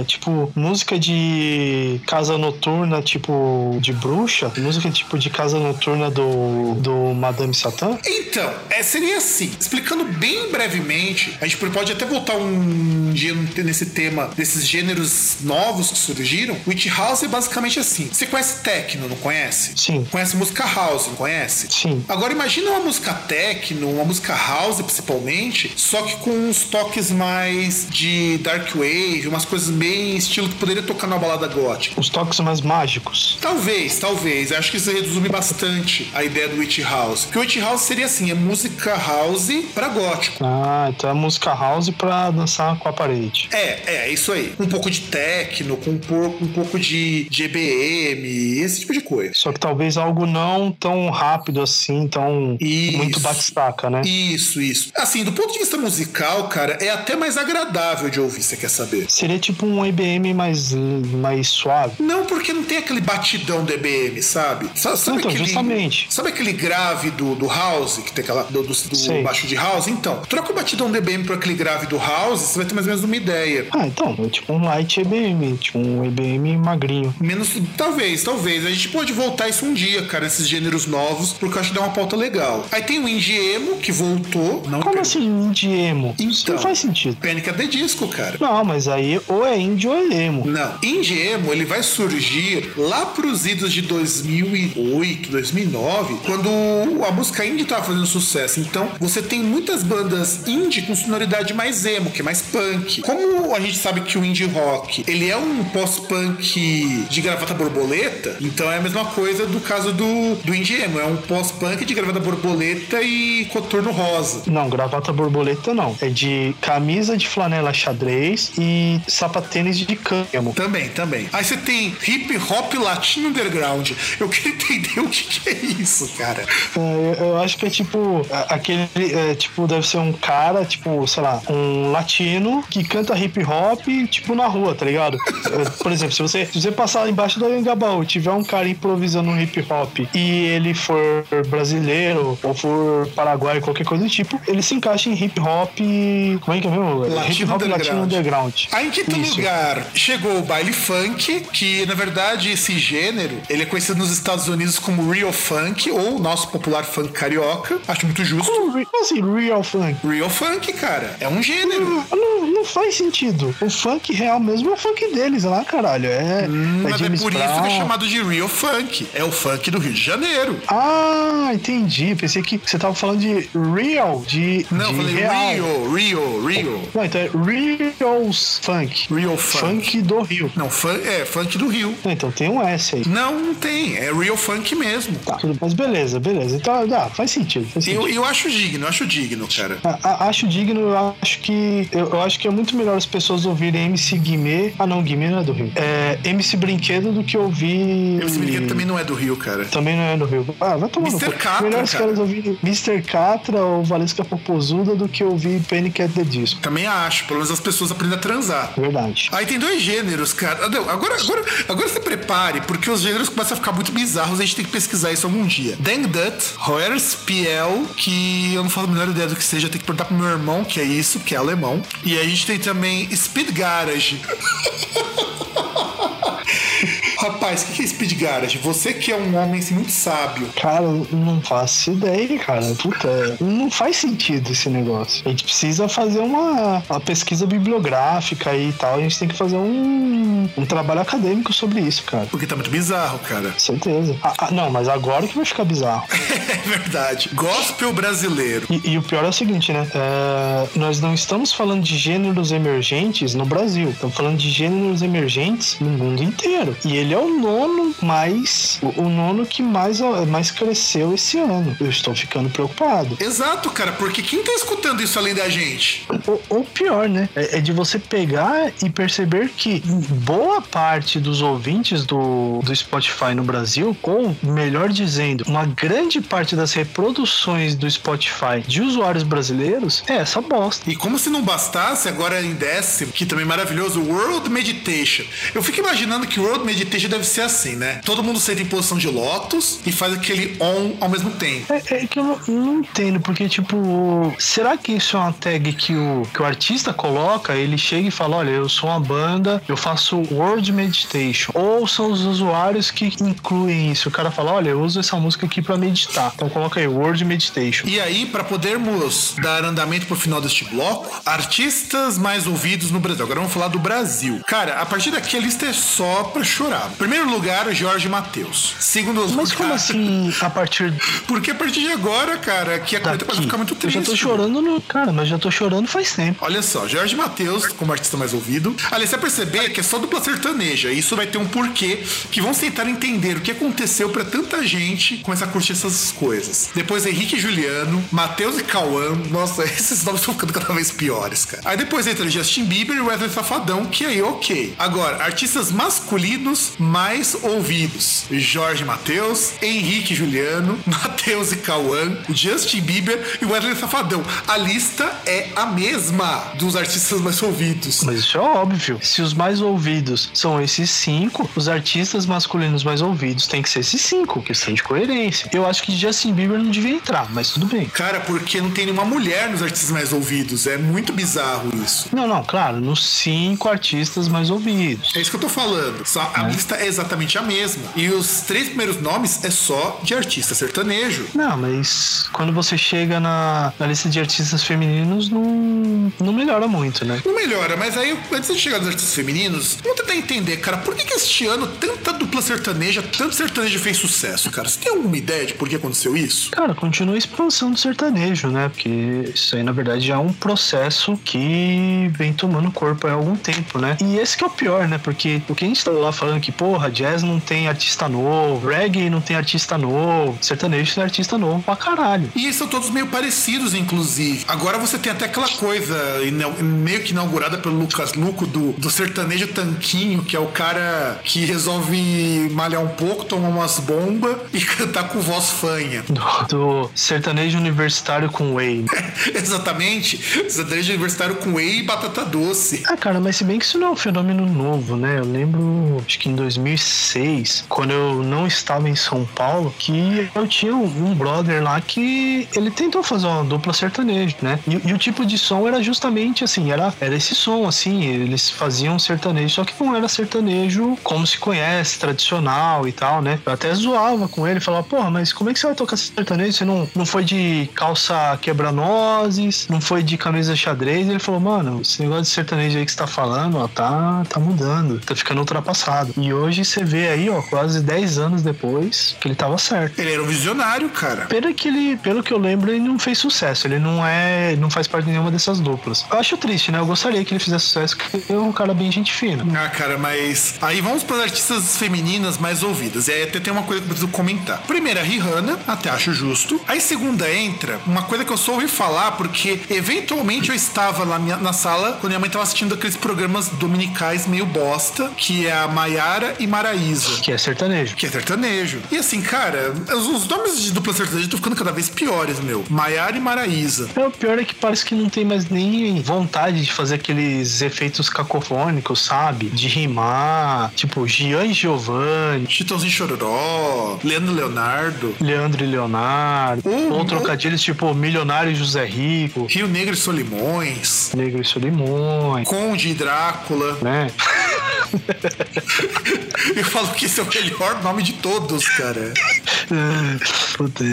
Speaker 2: é, tipo música de casa noturna, tipo de bruxa? Música tipo de casa noturna do, do Madame Satã?
Speaker 1: Então, é, seria assim, explicando bem brevemente, a gente pode até voltar um dia nesse tema desses gêneros novos que surgiram. Witch House é basicamente assim. Você conhece techno, não conhece?
Speaker 2: Sim.
Speaker 1: Conhece música house, não conhece?
Speaker 2: Sim.
Speaker 1: Agora imagina uma música techno, uma música house principalmente, só que com uns toques mais de dark wave, umas coisas bem estilo que poderia tocar na balada gótica.
Speaker 2: Os toques mais mágicos.
Speaker 1: Talvez, talvez. Acho que isso resume bastante a ideia do Witch House. Porque o Witch House seria assim, é música house pra gótico.
Speaker 2: Ah, então é música house pra dançar com a parede.
Speaker 1: É, é, é isso aí. Um pouco de techno, com um pouco, um pouco de, de EBM, esse tipo de coisa.
Speaker 2: Só que talvez algo não tão rápido assim, tão
Speaker 1: Isso.
Speaker 2: muito batistaca, né?
Speaker 1: Isso, isso. Assim, do ponto de vista musical, cara, é até mais agradável de ouvir, você quer saber?
Speaker 2: Seria tipo um EBM mais, mais suave.
Speaker 1: Não, porque não tem aquele batidão do EBM, sabe? Sa- Sabe,
Speaker 2: Então,
Speaker 1: aquele,
Speaker 2: justamente.
Speaker 1: Sabe aquele grave do, do house, que tem aquela. do, do, do baixo de house? Então, troca o batidão do EBM por aquele grave do house, você vai ter mais ou menos uma ideia.
Speaker 2: Ah, então, é tipo um light EBM, tipo um EBM magrinho.
Speaker 1: Menos. Talvez, talvez. A gente pode voltar isso um dia, cara, esses gêneros novos, porque eu acho que dá uma pauta legal. Aí tem o Indie Emo, que voltou. Não
Speaker 2: Como
Speaker 1: per-
Speaker 2: assim indie emo? Isso
Speaker 1: Então.
Speaker 2: não faz sentido.
Speaker 1: Panic! at the Disco, cara.
Speaker 2: Não, mas aí ou é indie ou é emo.
Speaker 1: Não, Indie Emo ele vai surgir lá pros idos de 2008, 2009, quando a música indie tava fazendo sucesso. Então, você tem muitas bandas indie com sonoridade mais emo, que é mais punk. Como a gente sabe que o indie rock, ele é um pós-punk de gravata borboleta, então é a mesma coisa do caso do, do indie emo, é um pós-punk de gravata borboleta e coturno rosa.
Speaker 2: Não, gravata borboleta não. É de camisa de flanela xadrez e sapatênis de camo.
Speaker 1: Também, também. Aí você tem hip hop latino underground. Eu queria entender <laughs> o que, que é isso, cara.
Speaker 2: É, eu- eu acho que é tipo aquele é, tipo deve ser um cara tipo sei lá um latino que canta hip hop tipo na rua tá ligado É, por exemplo se você se você passar embaixo do Anhangabaú e tiver um cara improvisando um hip hop e ele for brasileiro ou for paraguaio qualquer coisa do tipo ele se encaixa em hip hop como é que é mesmo
Speaker 1: Latino
Speaker 2: hip hop latino
Speaker 1: underground.
Speaker 2: underground
Speaker 1: Aí em quinto
Speaker 2: Isso.
Speaker 1: lugar chegou o baile funk, que na verdade esse gênero ele é conhecido nos Estados Unidos como real funk ou nosso popular funk carioca. Acho muito justo.
Speaker 2: Como assim real funk
Speaker 1: Real funk, cara, é um gênero.
Speaker 2: Não, não faz sentido. O funk real mesmo é o funk deles lá, caralho. É, é
Speaker 1: Mas é
Speaker 2: James
Speaker 1: por isso que
Speaker 2: Brown.
Speaker 1: é chamado de real funk. É o funk do Rio de Janeiro.
Speaker 2: Ah, entendi. Pensei que você tava falando de real, de,
Speaker 1: Não, eu
Speaker 2: de
Speaker 1: falei
Speaker 2: real.
Speaker 1: real, real, real.
Speaker 2: Não, então é Reals Funk.
Speaker 1: Real funk.
Speaker 2: Funk do Rio.
Speaker 1: Não, fun, é funk do Rio.
Speaker 2: Então tem um S aí.
Speaker 1: Não, não tem. É real funk mesmo.
Speaker 2: Tá, mas beleza, beleza. Então, dá, faz sentido. Faz sentido.
Speaker 1: Eu, eu acho digno, eu acho digno, cara.
Speaker 2: A- a- acho digno, eu acho que. Eu, eu acho que é muito melhor as pessoas ouvirem MC Guimê. Ah, não, Guimê não é do Rio. É MC Brinquedo do que ouvir.
Speaker 1: Esse brinquedo também não é do Rio, cara.
Speaker 2: Também não é do Rio. Ah, vai tomar no
Speaker 1: Mr.
Speaker 2: cu.
Speaker 1: Catra,
Speaker 2: Melhor os
Speaker 1: cara.
Speaker 2: caras ouvirem Mr. Catra ou Valesca Popozuda do que ouvir Panic! at the Disco.
Speaker 1: Também acho. Pelo menos as pessoas aprendem a transar.
Speaker 2: Verdade.
Speaker 1: Aí tem dois gêneros, cara. Agora, agora, agora se prepare, porque os gêneros começam a ficar muito bizarros a gente tem que pesquisar isso algum dia. Dang Dut, Hoerspiel, que eu não faço a menor ideia do que seja, tem que perguntar pro meu irmão, que é isso, que é alemão. E a gente tem também Speed Garage. <laughs> Rapaz, o que que é Speed Garage? Você que é um homem assim, muito sábio.
Speaker 2: Cara, não faço ideia, cara. Puta, não faz sentido esse negócio. A gente precisa fazer uma, uma pesquisa bibliográfica e tal. A gente tem que fazer um, um trabalho acadêmico sobre isso, cara.
Speaker 1: Porque tá muito bizarro, cara.
Speaker 2: Certeza. Ah, ah, não, mas agora que vai ficar bizarro. <laughs>
Speaker 1: É verdade. Gospel brasileiro.
Speaker 2: E, e o pior é o seguinte, né? É, nós não estamos falando de gêneros emergentes no Brasil. Estamos falando de gêneros emergentes no mundo inteiro. E ele é o nono mais. O, o nono que mais, mais cresceu esse ano. Eu estou ficando preocupado.
Speaker 1: Exato, cara, porque quem tá escutando isso além da gente?
Speaker 2: Ou, ou pior, né? É, é de você pegar e perceber que boa parte dos ouvintes do, do Spotify no Brasil, ou melhor dizendo, uma grande parte das reproduções do Spotify de usuários brasileiros é essa bosta.
Speaker 1: E como se não bastasse, agora em décimo, que também é maravilhoso, World Meditation. Eu fico imaginando que o World Meditation deve ser assim, né? Todo mundo senta em posição de lótus e faz aquele on ao mesmo tempo.
Speaker 2: É, é que eu não, não entendo, porque, tipo, será que isso é uma tag que o, que o artista coloca? Ele chega e fala: Olha, eu sou uma banda, eu faço World Meditation. Ou são os usuários que incluem isso? O cara fala: Olha, eu uso essa música aqui pra meditar. Então Então coloca aí World Meditation.
Speaker 1: E aí, para podermos dar andamento pro final deste bloco, artistas mais ouvidos no Brasil. Agora vamos falar do Brasil. Cara, a partir daqui a lista é só pra chorar. Primeiro lugar, Jorge Matheus. Segundo lugar.
Speaker 2: Mas como assim a partir
Speaker 1: Porque a partir de agora, cara, que a coisa pode
Speaker 2: daqui?
Speaker 1: ficar muito
Speaker 2: Eu
Speaker 1: triste.
Speaker 2: já tô chorando no. Cara, mas já tô chorando faz tempo.
Speaker 1: Olha só, Jorge Matheus como artista mais ouvido. Aliás, você vai perceber que é só dupla sertaneja. Isso vai ter um porquê que vamos tentar entender o que aconteceu pra tanta gente começar a curtir essas coisas. Depois Henrique e Juliano, Matheus e Cauã. Nossa, <laughs> esses nomes estão ficando cada vez piores, cara. Aí depois entra Justin Bieber e Wesley Safadão, que aí ok. Agora, artistas masculinos mais ouvidos. Jorge Matheus, Henrique Juliano, <laughs> Matheus e Cauã, Justin Bieber e Wesley Safadão. A lista é a mesma dos artistas mais ouvidos.
Speaker 2: Mas isso é óbvio. Se os mais ouvidos são esses cinco, os artistas masculinos mais ouvidos têm que ser esses cinco, questão de coerência. Eu acho que Justin Bieber não devia entrar, mas tudo bem.
Speaker 1: Cara, porque não tem nenhuma mulher nos artistas mais ouvidos. É muito bizarro isso.
Speaker 2: Não, não, claro, nos cinco artistas mais ouvidos.
Speaker 1: É isso que eu tô falando. Só a lista é exatamente a mesma. E os três primeiros nomes é só de artista sertanejo.
Speaker 2: Não, mas quando você chega na, na lista de artistas femininos, não, não melhora muito, né?
Speaker 1: Não melhora, mas aí, antes de chegar nos artistas femininos, vamos tentar entender, cara, por que, que este ano tanta dupla sertaneja, tanto sertanejo fez sucesso, cara? Você tem alguma ideia de por que aconteceu isso?
Speaker 2: Cara, continua a expansão do sertanejo, né? Porque isso aí, na verdade, já é um processo que vem tomando corpo há algum tempo, né? E esse que é o pior, né? Porque o que a gente tá lá falando que, porra, jazz não tem artista novo, reggae não tem artista novo, sertanejo tem artista novo pra caralho.
Speaker 1: E eles são todos meio parecidos, inclusive. Agora você tem até aquela coisa meio que inaugurada pelo Lucas Luco do, do sertanejo tanquinho, que é o cara que resolve malhar um pouco, tomar umas bombas <laughs> e cantar com voz fanha.
Speaker 2: Do, do sertanejo universitário com whey. <laughs>
Speaker 1: Exatamente. Sertanejo universitário com whey e batata doce.
Speaker 2: Ah, cara, mas se bem que isso não é um fenômeno novo, né? Eu lembro, acho que em 2006, quando eu não estava em São Paulo, que eu tinha um brother lá que ele tentou fazer uma dupla sertaneja, né? E, e o tipo de som era justamente assim, era, era esse som, assim, eles faziam sertanejo, só que não era sertanejo como se conhece, tradicional e tal, né? Eu até zoava com ele, falava, porra, mas como é que você vai tocar sertanejo? Você não, não foi de calça quebra-nozes, não foi de camisa xadrez? Ele falou, mano, esse negócio de sertanejo aí que você tá falando, ó, tá, tá mudando, tá ficando ultrapassado. E hoje você vê aí, ó, quase 10 anos depois, que ele tava certo.
Speaker 1: Ele era um visionário, cara.
Speaker 2: Pena que ele, pelo que eu lembro, ele não fez sucesso. Ele não é, não faz parte de nenhuma dessas duplas. Eu acho triste, né? Eu gostaria que ele fizesse sucesso, porque ele é um cara bem gente fina.
Speaker 1: Ah, cara, mas. Aí vamos para as artistas femininas mais ouvidas. E aí até tem uma coisa que eu preciso comentar. Primeira, Rihanna, até acho justo. Aí segunda entra, uma coisa que eu só ouvi falar, porque eventualmente eu estava lá minha- na sala quando minha mãe estava assistindo aqueles programas dominicais meio bosta, que é a Maiara e Maraísa.
Speaker 2: Que é sertanejo.
Speaker 1: Que é sertanejo. E assim, cara, os, os nomes de dupla sertaneja estão ficando cada vez piores, meu. Maiara e Maraísa.
Speaker 2: É, o pior é que parece que não tem mais nem vontade de fazer aqueles efeitos cacofônicos, sabe? De rimar. Tipo, Gian e Giovanni,
Speaker 1: Chitãozinho Chororó, Leandro Leonardo,
Speaker 2: Leandro e Leonardo.
Speaker 1: Hum,
Speaker 2: ou trocadilhos tipo Milionário e José Rico,
Speaker 1: Rio Negro e Solimões,
Speaker 2: Negro e Solimões,
Speaker 1: Conde e Drácula.
Speaker 2: né? <laughs> <laughs>
Speaker 1: Eu falo que esse é o melhor nome de todos, cara.
Speaker 2: Puta,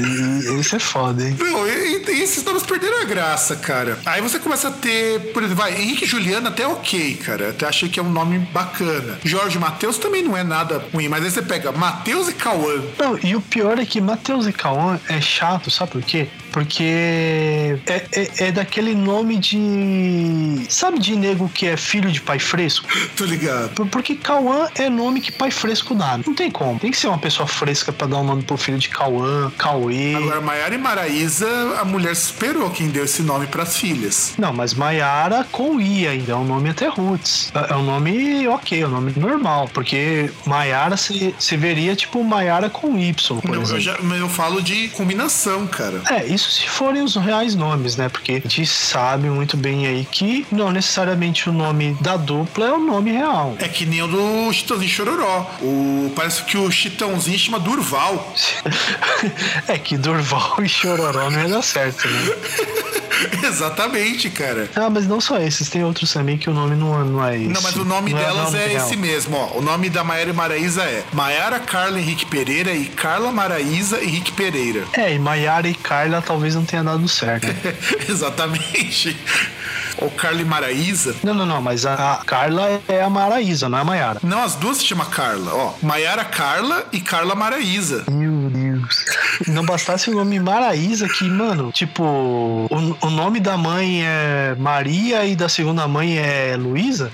Speaker 2: esse é foda, hein?
Speaker 1: Não, e, e esses nomes perderam a graça, cara. Aí você começa a ter, por exemplo, vai, Henrique e Juliana até ok, cara. Até achei que é um nome bacana. Jorge Matheus também não é nada ruim, mas aí você pega Matheus e Cauã.
Speaker 2: Não, e o pior é que Matheus e Cauã é chato, sabe por quê? Porque é, é, é daquele nome de. Sabe de nego que é filho de pai fresco?
Speaker 1: Tô ligado.
Speaker 2: Por- Porque Cauã é nome que pai fresco dá. Não tem como. Tem que ser uma pessoa fresca pra dar um nome pro filho de Cauã, Cauê.
Speaker 1: Agora, Maiara e Maraísa, a mulher superou quem deu esse nome pras filhas.
Speaker 2: Não, mas Maiara com I ainda, é um nome até roots. É é um nome ok, é um nome normal, porque Maiara se, se veria tipo Maiara com Y, por
Speaker 1: Não, eu,
Speaker 2: exemplo.
Speaker 1: já, mas eu falo de combinação, cara.
Speaker 2: É, isso se forem os reais nomes, né? Porque a gente sabe muito bem aí que não necessariamente o nome da dupla é o nome real.
Speaker 1: É que nem o do Chitãozinho Chororó. O, parece que o Chitãozinho chama Durval. <laughs>
Speaker 2: é que Durval e Chororó não ia dar certo, né? <laughs>
Speaker 1: Exatamente, cara.
Speaker 2: Ah, mas não só esses, tem outros também que o nome não, não é esse.
Speaker 1: Não, mas o nome
Speaker 2: Não
Speaker 1: delas
Speaker 2: nome
Speaker 1: é,
Speaker 2: real.
Speaker 1: esse mesmo, ó. O nome da Maiara e Maraísa é Maiara Carla Henrique Pereira e Carla Maraísa Henrique Pereira.
Speaker 2: É, e Maiara e Carla talvez não tenha dado certo. <laughs>
Speaker 1: Exatamente. Ou Carla e Maraísa.
Speaker 2: não, não, não, mas a, a Carla é a Maraísa, não é a Maiara.
Speaker 1: Não, as duas se chama Carla, ó. Maiara Carla e Carla Maraísa.
Speaker 2: Meu Deus. Não bastasse o nome Maraísa, que, mano, tipo, o, o nome da mãe é Maria e da segunda mãe é Luísa?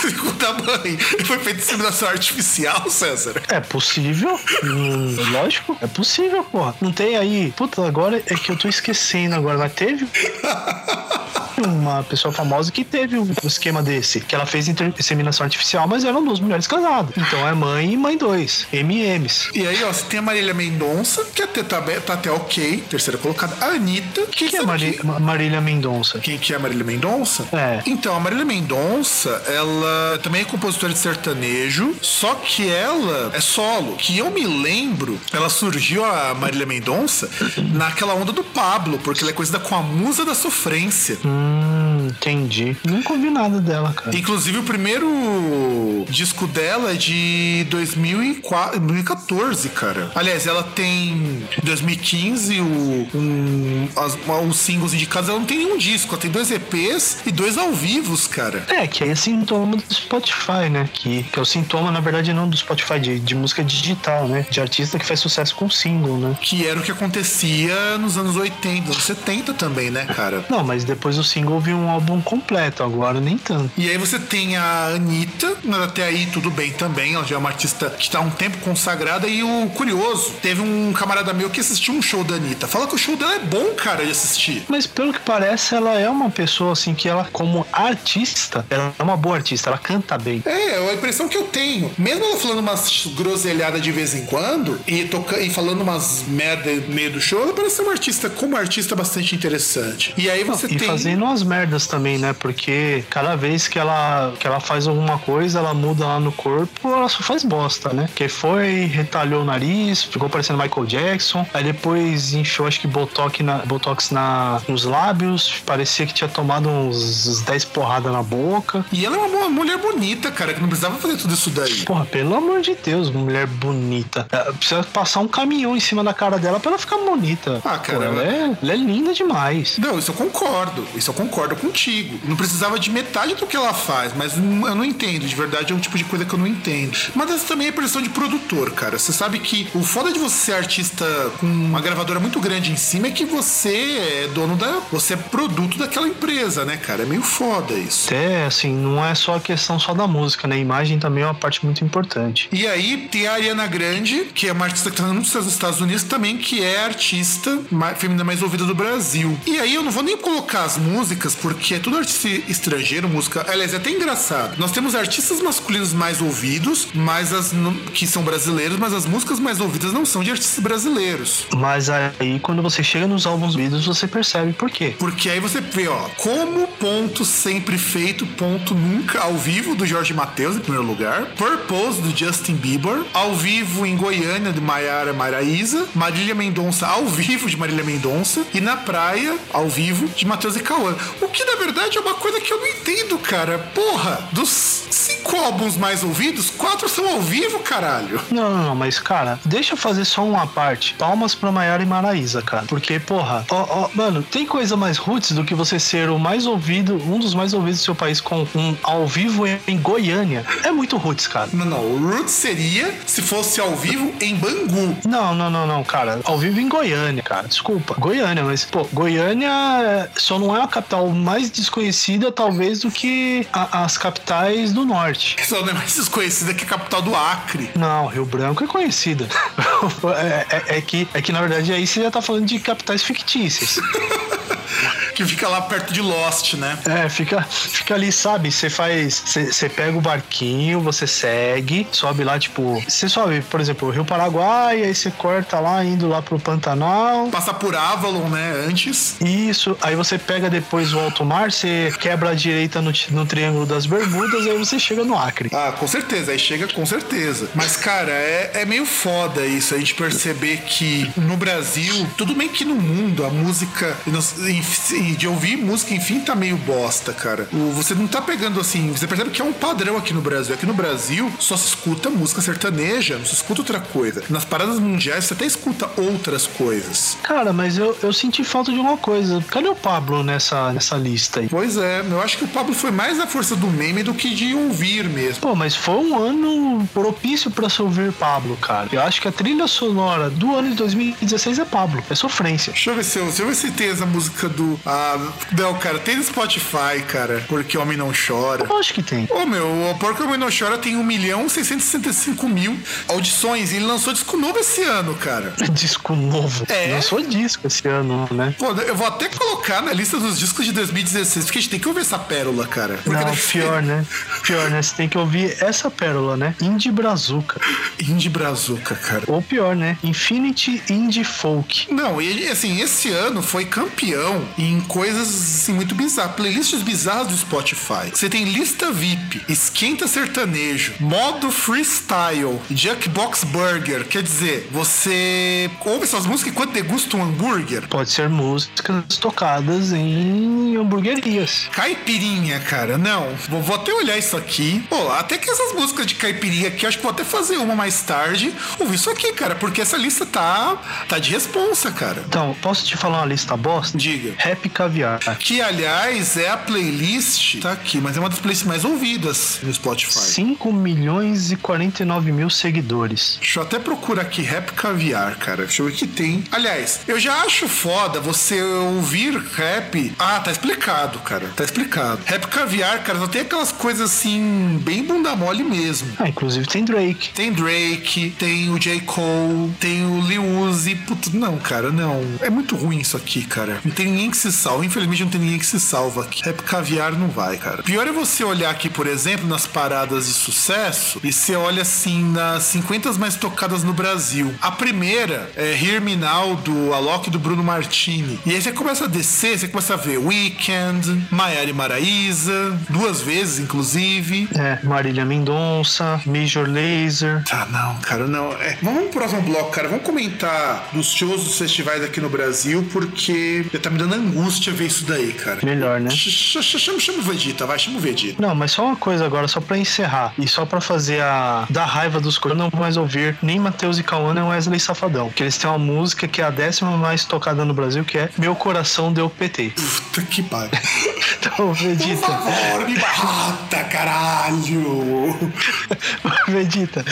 Speaker 1: Segunda mãe. Foi feito em inseminação artificial, César.
Speaker 2: É possível. Hum, lógico, é possível, porra. Não tem aí. Puta, agora é que eu tô esquecendo agora, mas teve. <laughs> Uma pessoa famosa que teve um esquema desse, que ela fez inseminação artificial, mas eram duas mulheres casadas. Então é mãe e mãe dois, MMs.
Speaker 1: E aí, ó, você tem a Marília Mendonça, que até tá, tá até ok. Terceira colocada. A Anitta.
Speaker 2: Quem que é Mari- Ma- Marília Mendonça?
Speaker 1: Quem que é a Marília Mendonça?
Speaker 2: É.
Speaker 1: Então, a Marília Mendonça, ela também é compositora de sertanejo, só que ela é solo. Que eu me lembro, ela surgiu, a Marília Mendonça, naquela onda do Pablo, porque ela é conhecida com a musa da sofrência.
Speaker 2: Hum, Mm. Entendi. Nunca ouvi nada dela, cara.
Speaker 1: Inclusive, o primeiro disco dela é de 2004, 2014, cara. Aliás, ela tem em 2015 o, um, as, uns singles indicados. Ela não tem nenhum disco, ela tem dois EPs e dois ao vivos, cara.
Speaker 2: É, que é sintoma do Spotify, né? Que, que é o sintoma, na verdade, não do Spotify, de, de música digital, né? De artista que faz sucesso com single, né?
Speaker 1: Que era o que acontecia nos anos 80, anos 70 também, né, cara?
Speaker 2: Não, mas depois o single viu um álbum completo, agora nem tanto.
Speaker 1: E aí você tem a Anitta, mas até aí tudo bem também, ela já é uma artista que tá há um tempo consagrada. E o curioso, teve um camarada meu que assistiu um show da Anitta. Fala que o show dela é bom, cara, de assistir.
Speaker 2: Mas pelo que parece, ela é uma pessoa assim que ela, como artista, ela é uma boa artista, ela canta bem.
Speaker 1: É, é a impressão que eu tenho. Mesmo ela falando umas groselhadas de vez em quando e, toca e falando umas merda no meio do show, ela parece ser uma artista, como artista, bastante interessante. E aí você
Speaker 2: e
Speaker 1: tem.
Speaker 2: fazendo umas merdas também, né? Porque cada vez que ela, que ela faz alguma coisa, ela muda lá no corpo, ela só faz bosta, né? Que foi, retalhou o nariz, ficou parecendo Michael Jackson, aí depois enfiou, acho que botox, na, botox na, nos lábios, parecia que tinha tomado uns, uns 10 porradas na boca.
Speaker 1: E ela é uma mulher bonita, cara, que não precisava fazer tudo isso daí.
Speaker 2: Porra, pelo amor de Deus, mulher bonita. É, Precisa passar um caminhão em cima da cara dela pra ela ficar bonita.
Speaker 1: Ah, cara,
Speaker 2: Pô, ela,
Speaker 1: ela-
Speaker 2: é, ela é linda demais.
Speaker 1: Não, isso eu concordo. Isso eu concordo contigo. Não precisava de metade do que ela faz, mas eu não entendo. De verdade, é um tipo de coisa que eu não entendo. Mas essa também é pressão de produtor, cara. Você sabe que o foda de você ser artista com uma gravadora muito grande em cima é que você é dono da. Você é produto daquela empresa, né, cara? É meio foda isso.
Speaker 2: Até, assim, não é só a questão só da música, né? A imagem também é uma parte muito importante.
Speaker 1: E aí tem a Ariana Grande, que é uma artista que tá muito nos Estados Unidos também, que é a artista ma- feminina mais ouvida do Brasil. E aí eu não vou nem colocar as músicas, porque é tudo artista estrangeiro, música. Aliás, é até engraçado. Nós temos artistas masculinos mais ouvidos, mas as que são brasileiros, mas as músicas mais ouvidas não são de artistas brasileiros.
Speaker 2: Mas aí, quando você chega nos álbuns vídeos, você percebe por quê.
Speaker 1: Porque aí você vê, ó, como ponto sempre feito, ponto nunca, ao vivo do Jorge Matheus, em primeiro lugar. Purpose, do Justin Bieber. Ao vivo em Goiânia, de Maiara Maraíza. Marília Mendonça, ao vivo de Marília Mendonça. E na praia, ao vivo, de Matheus e Cauã. O que, na verdade, é uma coisa que eu não entendo, cara. Porra, dos cinco álbuns mais ouvidos, quatro são ao vivo, caralho.
Speaker 2: Não, não, não, mas, cara, deixa eu fazer só uma parte. Palmas pra Maiara e Maraísa, cara. Porque, porra, ó, ó, mano, tem coisa mais roots do que você ser o mais ouvido, um dos mais ouvidos do seu país com um ao vivo em, Goiânia. É muito roots, cara.
Speaker 1: Não, não. O Root seria se fosse ao vivo em Bangu.
Speaker 2: Não, não, não, não, cara. Ao vivo em Goiânia, cara. Desculpa. Goiânia, mas, pô, Goiânia só não é a capital mais desconhecida, talvez, do que a- as capitais do norte. <laughs>
Speaker 1: Só não é mais desconhecida que a capital do Acre.
Speaker 2: Não, Rio Branco é conhecida. <laughs> é, é- é que, é que, na verdade, aí você já tá falando de capitais fictícias. <laughs>
Speaker 1: Que fica lá perto de Lost, né?
Speaker 2: É, fica, fica ali, sabe? Você faz. Você pega o barquinho, você segue, sobe lá, tipo. Você sobe, por exemplo, o Rio Paraguai, aí você corta lá, indo lá pro Pantanal.
Speaker 1: Passa por Avalon, né? Antes.
Speaker 2: Isso, aí você pega depois o alto mar, você quebra a direita no, no Triângulo das Bermudas, aí você chega no Acre.
Speaker 1: Ah, com certeza. Aí chega com certeza. Mas, cara, é, é meio foda isso. A gente perceber que no Brasil, tudo bem que no mundo a música, em, assim, de ouvir música, enfim, tá meio bosta, cara. O, você não tá pegando assim, você percebe que é um padrão aqui no Brasil. Aqui no Brasil só se escuta música sertaneja, não se escuta outra coisa. Nas paradas mundiais você até escuta outras coisas.
Speaker 2: Cara, mas eu, eu senti falta de uma coisa. Cadê o Pablo nessa, nessa lista aí?
Speaker 1: Pois é, eu acho que o Pablo foi mais a força do meme do que de ouvir mesmo.
Speaker 2: Pô, mas foi um ano propício pra se ouvir Pablo, cara. Eu acho que a trilha sonora do ano de 2016 é Pablo, é sofrência.
Speaker 1: Deixa eu ver se eu, deixa eu ver se tem essa música do. Ah, não, cara, tem no Spotify, cara. Porque Homem Não Chora.
Speaker 2: Eu acho que tem.
Speaker 1: Ô meu, o Porque Homem Não Chora tem 1 milhão 665 mil audições e ele lançou disco novo esse ano, cara. <laughs>
Speaker 2: Disco novo.
Speaker 1: É.
Speaker 2: Lançou disco esse ano, né?
Speaker 1: Pô, eu vou até colocar na lista dos discos de 2016, porque a gente tem que ouvir essa pérola, cara. Porque
Speaker 2: Não,
Speaker 1: ser
Speaker 2: pior, né? Pior, né? Você tem que ouvir essa pérola, né? Indie Brazuca.
Speaker 1: Indie Brazuca, cara.
Speaker 2: Ou pior, né? Infinity Indie Folk.
Speaker 1: Não, e ele, assim, esse ano foi campeão em coisas assim, muito bizarras. Playlists bizarras do Spotify. Você tem lista VIP, esquenta sertanejo, modo freestyle, Jackbox Burger. Quer dizer, você ouve essas músicas enquanto degusta um hambúrguer.
Speaker 2: Pode ser músicas tocadas em hamburguerias.
Speaker 1: Caipirinha, cara, não. Vou, vou até olhar isso aqui. Pô, até que essas músicas de caipirinha aqui, acho que vou até fazer uma mais tarde. Ouvir isso aqui, cara, porque essa lista tá, tá de responsa, cara.
Speaker 2: Então, posso te falar uma lista bosta?
Speaker 1: Diga.
Speaker 2: Rap Caviar.
Speaker 1: Que, aliás, é a playlist. Tá aqui, mas é uma das playlists mais ouvidas no Spotify.
Speaker 2: 5 milhões e 49 mil seguidores.
Speaker 1: Deixa eu até procurar aqui rap caviar, cara. Deixa eu ver o que tem. Aliás, eu já acho foda você ouvir rap. Ah, tá explicado, cara. Tá explicado. Rap caviar, cara, só tem aquelas coisas assim, bem bunda mole mesmo.
Speaker 2: Ah, inclusive tem Drake.
Speaker 1: Tem Drake, tem o J. Cole, tem o Lil Uzi. Putz, não, cara, não. É muito ruim isso aqui, cara. Não tem ninguém que se salva. Infelizmente não tem ninguém que se salva aqui. Rap caviar não vai, cara. Pior é você olhar aqui, por exemplo, nas paradas de sucesso e você olha assim nas 50 mais tocadas no Brasil. A primeira é Hear Me Now do Alok do Bruno Martini. E aí você começa a descer, você começa a ver Weekend, Maiara e Maraísa, duas vezes inclusive.
Speaker 2: É, Marília Mendonça, Major Laser.
Speaker 1: Tá, não, cara, não. É, vamos pro próximo bloco, cara. Vamos comentar dos shows dos festivais aqui no Brasil, porque já tá me dando angústia ver isso daí, cara.
Speaker 2: Melhor, né?
Speaker 1: Ch- ch- Chama, chama o Vegeta, vai, chama o Vegeta.
Speaker 2: Não, mas só uma coisa agora, só pra encerrar. E só pra fazer a. dar raiva dos coisas, eu não vou mais ouvir nem Matheus e Cauã nem Wesley Safadão. Que eles têm uma música que é a décima mais tocada no Brasil, que é Meu Coração Deu PT.
Speaker 1: Puta que pariu. <laughs>
Speaker 2: Então,
Speaker 1: Por
Speaker 2: Vegeta,
Speaker 1: favor, me barata, caralho. <laughs>
Speaker 2: Vegeta,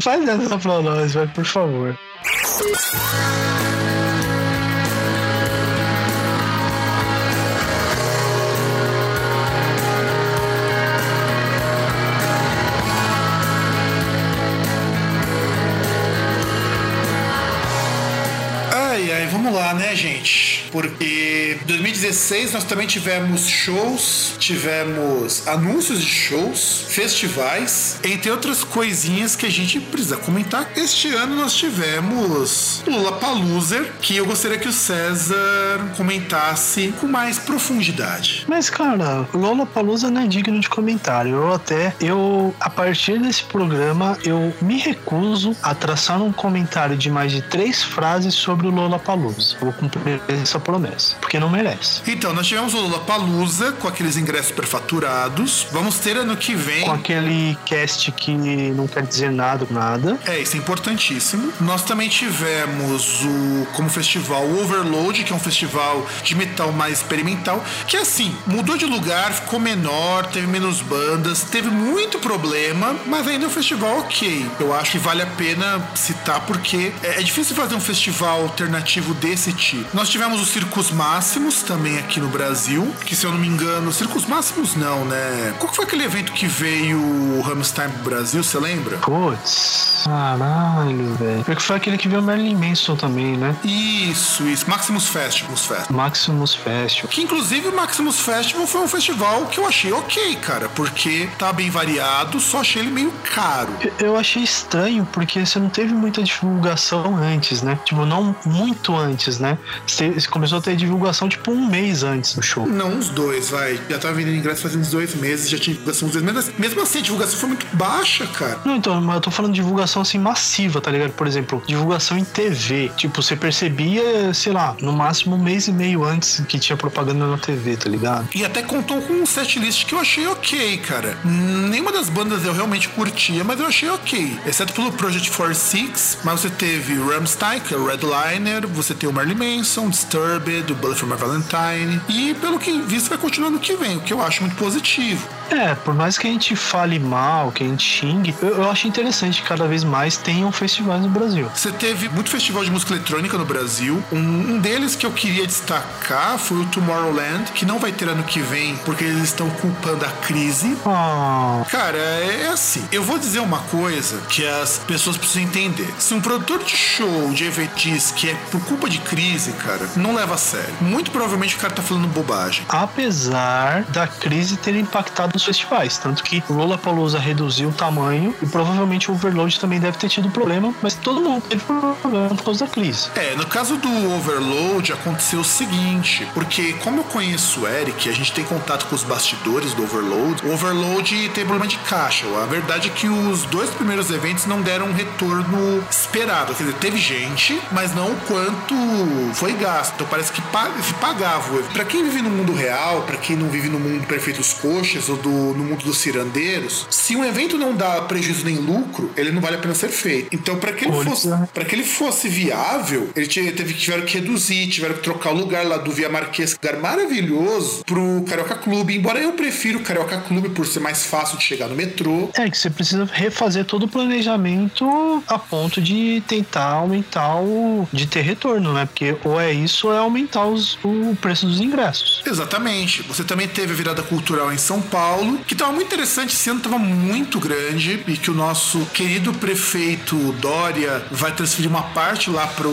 Speaker 2: faz essa pra nós, vai, por favor.
Speaker 1: Lá, né, gente? Porque 2016 nós também tivemos shows, tivemos anúncios de shows, festivais, entre outras coisinhas que a gente precisa comentar. Este ano nós tivemos Lula Paluser, que eu gostaria que o César comentasse com mais profundidade.
Speaker 2: Mas, cara, Lola Palusa não é digno de comentário. Eu até, eu, a partir desse programa, eu me recuso a traçar um comentário de mais de três frases sobre o Lola Palusa. Vou cumprir essa promessa, porque não merece.
Speaker 1: Então, nós tivemos o Lula Palusa com aqueles ingressos superfaturados. Vamos ter ano que vem.
Speaker 2: Com aquele cast que não quer dizer nada, nada.
Speaker 1: É, isso é importantíssimo. Nós também tivemos o como festival o Overload, que é um festival de metal mais experimental, que assim, mudou de lugar, ficou menor, teve menos bandas, teve muito problema, mas ainda é um festival ok. Eu acho que vale a pena citar porque é, é difícil fazer um festival alternativo desse tipo. Nós tivemos os Circos Máximos também aqui no Brasil, que se eu não me engano, Circos Máximos não, né? Qual que foi aquele evento que veio o Rammstein pro Brasil, você lembra?
Speaker 2: Putz, caralho, velho. Porque foi aquele que viu o Marilyn Manson também, né?
Speaker 1: Isso, isso. Maximus Festivals Fest.
Speaker 2: Maximus Festival.
Speaker 1: Que inclusive o Maximus Festival foi um festival que eu achei ok, cara, porque tá bem variado, só achei ele meio caro.
Speaker 2: Eu achei estranho porque você não teve muita divulgação antes, né? Tipo, não muito antes, né? Você começou a ter divulgação tipo um mês antes do show.
Speaker 1: Não, uns dois, vai. Já tava vendendo ingresso fazendo uns dois meses, já tinha divulgação uns dois meses. Mesmo assim, a divulgação foi muito baixa, cara.
Speaker 2: Não, então, mas eu tô falando de divulgação assim massiva, tá ligado? Por exemplo, divulgação em TV. Tipo, você percebia, sei lá, no máximo um mês e meio antes que tinha propaganda na TV, tá ligado?
Speaker 1: E até contou com um setlist que eu achei ok, cara. Nenhuma das bandas eu realmente curtia, mas eu achei ok. Exceto pelo Project 46, mas você teve Rammstein, que é o Redliner, você tem o Marilyn Manson, Disturbed, o Bullet for My Valentine. E pelo que visto vai continuar no que vem, o que eu acho muito positivo.
Speaker 2: É, por mais que a gente fale mal, que a gente xingue, eu, eu acho interessante que cada vez mais tenham festivais no Brasil.
Speaker 1: Você teve muito festival de música eletrônica no Brasil. Um, um deles que eu queria destacar foi o Tomorrowland, que não vai ter ano que vem, porque eles estão culpando a crise.
Speaker 2: Ah,
Speaker 1: Cara, é é assim. Eu vou dizer uma coisa que as pessoas precisam entender. Se um produtor de show de evento diz que é por culpa de crise, cara, não leva a sério. Muito provavelmente o cara tá falando bobagem.
Speaker 2: apesar da crise ter impactado festivais, tanto que o Lollapalooza reduziu o tamanho e provavelmente o Overload também deve ter tido problema, mas todo mundo teve problema por causa da crise.
Speaker 1: É, no caso do Overload aconteceu o seguinte, porque como eu conheço o Eric, a gente tem contato com os bastidores do Overload, o Overload tem problema de caixa. A verdade é que os dois primeiros eventos não deram um retorno esperado. Quer dizer, teve gente, mas não o quanto foi gasto. Então parece que se pagava. Pra quem vive no mundo real, pra quem não vive no mundo do Perfeitos Coxas ou do, no mundo dos cirandeiros, se um evento não dá prejuízo nem lucro, ele não vale a pena ser feito. Então, pra que ele fosse para que ele fosse viável, ele teve que tiveram que reduzir, tiveram que trocar o lugar lá do Via Marquês, lugar maravilhoso, pro Carioca Clube. Embora eu prefiro o Carioca Clube por ser mais fácil de chegar no metrô.
Speaker 2: É que você precisa refazer todo o planejamento a ponto de tentar aumentar o. de ter retorno, né? Porque ou é isso ou é aumentar os- o preço dos ingressos.
Speaker 1: Exatamente. Você também teve a virada cultural em São Paulo, que tava muito interessante, esse ano tava muito grande e que o nosso querido prefeito Dória vai transferir uma parte lá pro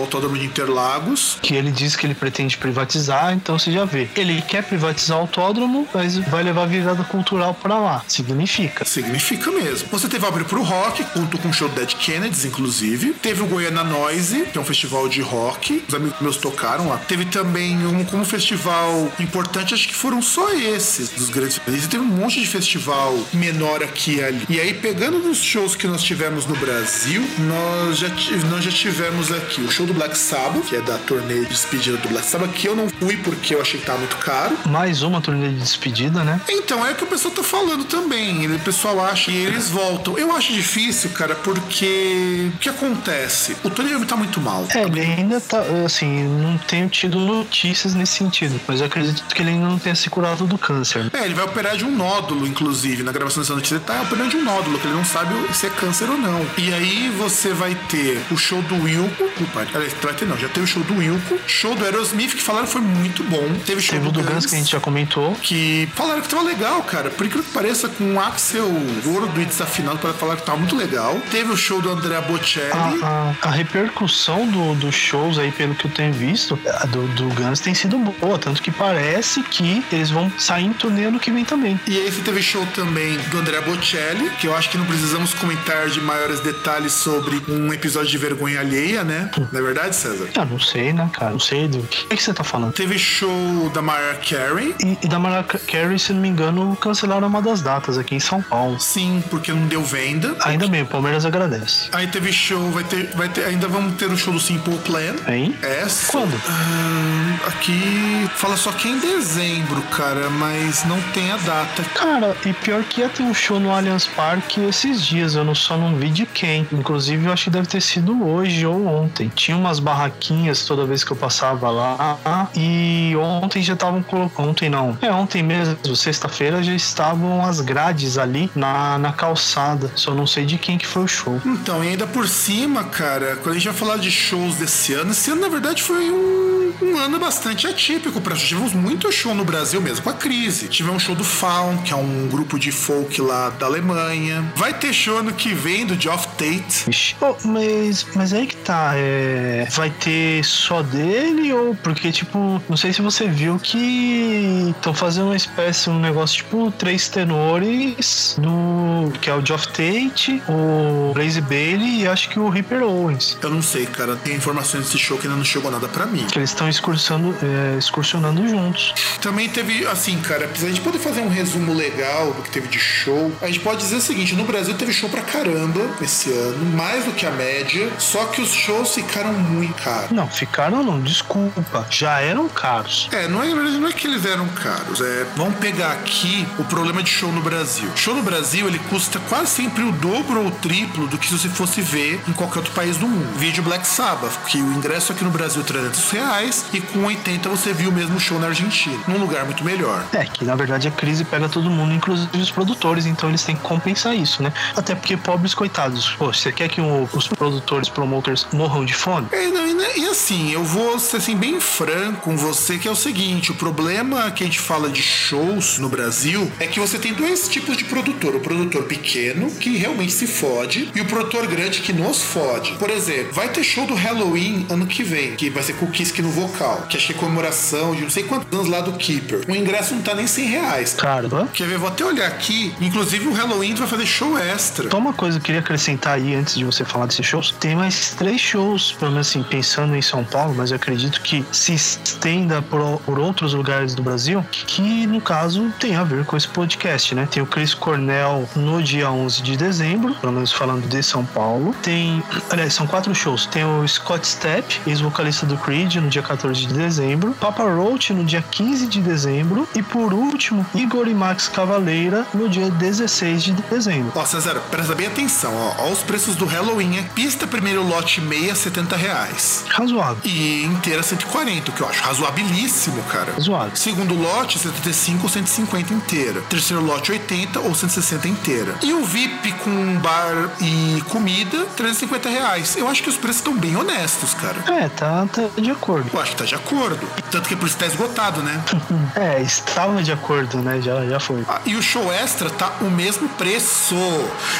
Speaker 1: Autódromo de Interlagos.
Speaker 2: Que ele diz que ele pretende privatizar, então você já vê. Ele quer privatizar o autódromo, mas vai levar a virada cultural pra lá. Significa.
Speaker 1: Significa mesmo. Você teve Abre pro Rock, contou com o show Dead Kennedys, inclusive. Teve o Goiânia Noise, que é um festival de rock. Os amigos meus tocaram lá. Teve também um como festival importante, acho que foram só esses dos grandes. E teve um monte de festival menor aqui e ali. E aí, pegando nos shows que nós tivemos no Brasil, nós já, nós já tivemos aqui o show do Black Sabbath, que é da turnê de despedida do Black Sabbath, que eu não fui porque eu achei que tava muito caro.
Speaker 2: Mais uma turnê de despedida, né?
Speaker 1: Então, é o que o pessoal tá falando também. O pessoal acha e eles voltam. Eu acho difícil, cara, porque o que acontece? O Tony Iommi tá muito mal.
Speaker 2: É, ele ainda tá, assim, não tenho tido notícias nesse sentido, mas eu acredito que ele ainda não tenha se curado do câncer.
Speaker 1: É, ele vai operar de um nódulo, inclusive. Na gravação dessa notícia, ele tá operando de um nódulo, que ele não sabe se é câncer ou não. E aí você vai ter o show do Wilco. Opa, vai ter não, já teve o show do Wilco. Show do Aerosmith, que falaram que foi muito bom. Teve show
Speaker 2: Teve
Speaker 1: do
Speaker 2: do Guns que a gente já comentou.
Speaker 1: que falaram que tava legal, cara. Por incrível que pareça, com o Axel gordo e desafinado para falar que tava muito legal. Teve o show do Andrea Bocelli.
Speaker 2: A, a- a repercussão do- dos shows aí, pelo que eu tenho visto, do, do Guns tem sido boa, tanto que parece que eles vão sair em turnê ano que vem também.
Speaker 1: E aí você teve show também do Andrea Bocelli, que eu acho que não precisamos comentar de maiores detalhes sobre um episódio de vergonha alheia, né? Não é verdade, César?
Speaker 2: Ah, não sei, né, cara? Não sei do que, que você tá falando.
Speaker 1: Teve show da Mariah Carey.
Speaker 2: E, e da Mariah Carey, se não me engano, cancelaram uma das datas aqui em São Paulo.
Speaker 1: Sim, porque não deu venda.
Speaker 2: Ainda bem, o Palmeiras agradece.
Speaker 1: Aí teve show, vai ter, vai ter, ainda vamos ter o show do Simple Plan.
Speaker 2: Hein?
Speaker 1: Essa.
Speaker 2: Quando?
Speaker 1: Ah, aqui fala só que é em dezembro, cara, mas não tem a data.
Speaker 2: Cara, e pior que ia ter um show no Allianz Parque esses dias, eu não, só não vi de quem. Inclusive, eu acho que deve ter sido hoje ou ontem. Tinha umas barraquinhas toda vez que eu passava lá. E ontem já estavam colocando. Ontem não. É, ontem mesmo, sexta-feira, já estavam as grades ali na, na calçada. Só não sei de quem que foi o show.
Speaker 1: Então, e ainda por cima, cara, quando a gente vai falar de shows desse ano, esse ano na verdade foi um, um ano bastante atípico pra gente. Tivemos muito show no Brasil mesmo, com a crise. Tivemos um show do Faun, que é um grupo de folk lá da Alemanha. Vai ter show ano que vem do Geoff Tate.
Speaker 2: Oh, mas, mas aí que tá. É, vai ter só dele ou. Porque, tipo, não sei se você viu que estão fazendo uma espécie, um negócio tipo três tenores do. que é o Geoff Tate, o Blaze Bailey e acho que o Ripper Owens.
Speaker 1: Eu não sei, cara, tem informações desse show que ainda não chegou nada pra mim.
Speaker 2: Que eles estão excursionando, é, excursionando juntos.
Speaker 1: Também teve, assim, cara, pra gente poder fazer um resumo legal do que teve de show, a gente pode dizer o seguinte: no Brasil teve show pra caramba esse ano, mais do que a média, só que os shows ficaram muito caros.
Speaker 2: Não, ficaram não, desculpa. Já eram caros.
Speaker 1: É, não é, não é que eles eram caros. É, vamos pegar aqui o problema de show no Brasil. Show no Brasil, ele custa quase sempre o dobro ou o triplo do que se você fosse ver em qualquer outro país do mundo. Vídeo Black Sabbath, que o ingresso aqui no Brasil é 300 reais e com 80 você viu o mesmo show na Argentina, num lugar muito melhor.
Speaker 2: É, que na verdade a crise pega todo mundo, inclusive os produtores, então eles têm que compensar isso, né? Até porque pobres coitados. Pô, você quer que o- os produtores, promoters morram de fome?
Speaker 1: É, não, e, e assim, eu vou ser assim, bem franco com você, que é o seguinte: o problema que a gente fala de shows no Brasil é que você tem dois tipos de produtor. O produtor pequeno, que realmente se fode, e o produtor grande que nos fode. Por exemplo, vai ter show do Halloween ano que vem, que vai ser com o Kiske no vocal, que que é comemoração de não sei quantos anos lá do Keeper. O ingresso não tá nem 100 reais.
Speaker 2: Caramba.
Speaker 1: Quer ver? Vou até olhar aqui. Inclusive, o Halloween vai fazer show extra.
Speaker 2: Só uma coisa que eu queria acrescentar aí antes de você falar desses shows. Tem mais três shows, pelo menos assim, pensando em São Paulo, mas eu acredito que se estenda por, por outros lugares do Brasil, que no caso tem a ver com esse podcast, né? Tem o Chris Cornell no dia 11 de dezembro, pelo menos falando de São Paulo. Tem, aliás, são quatro shows. Tem o Scott Stepp, ex-vocalista do Creed, no dia 14 de dezembro. Papa Roach no dia 15 de dezembro. E por último, Igor e Max Cavaleira no dia 16 de dezembro.
Speaker 1: Ó, César, presta bem atenção, ó. Ó os preços do Halloween. É pista primeiro lote meia, 70 reais.
Speaker 2: Razoável.
Speaker 1: E inteira 140, o que eu acho razoabilíssimo, cara.
Speaker 2: Razoável.
Speaker 1: Segundo lote, 75 ou 150 inteira. Terceiro lote, 80 ou 160 inteira. E o VIP com bar e comida, 350 reais. Eu acho que os preços estão bem honestos, cara.
Speaker 2: É, tá, tá de acordo.
Speaker 1: Eu acho que tá de acordo. Tanto que por isso tá esgotado, né? <laughs>
Speaker 2: É, estava de acordo, né? Já, já foi.
Speaker 1: Ah, e o show extra tá o mesmo preço.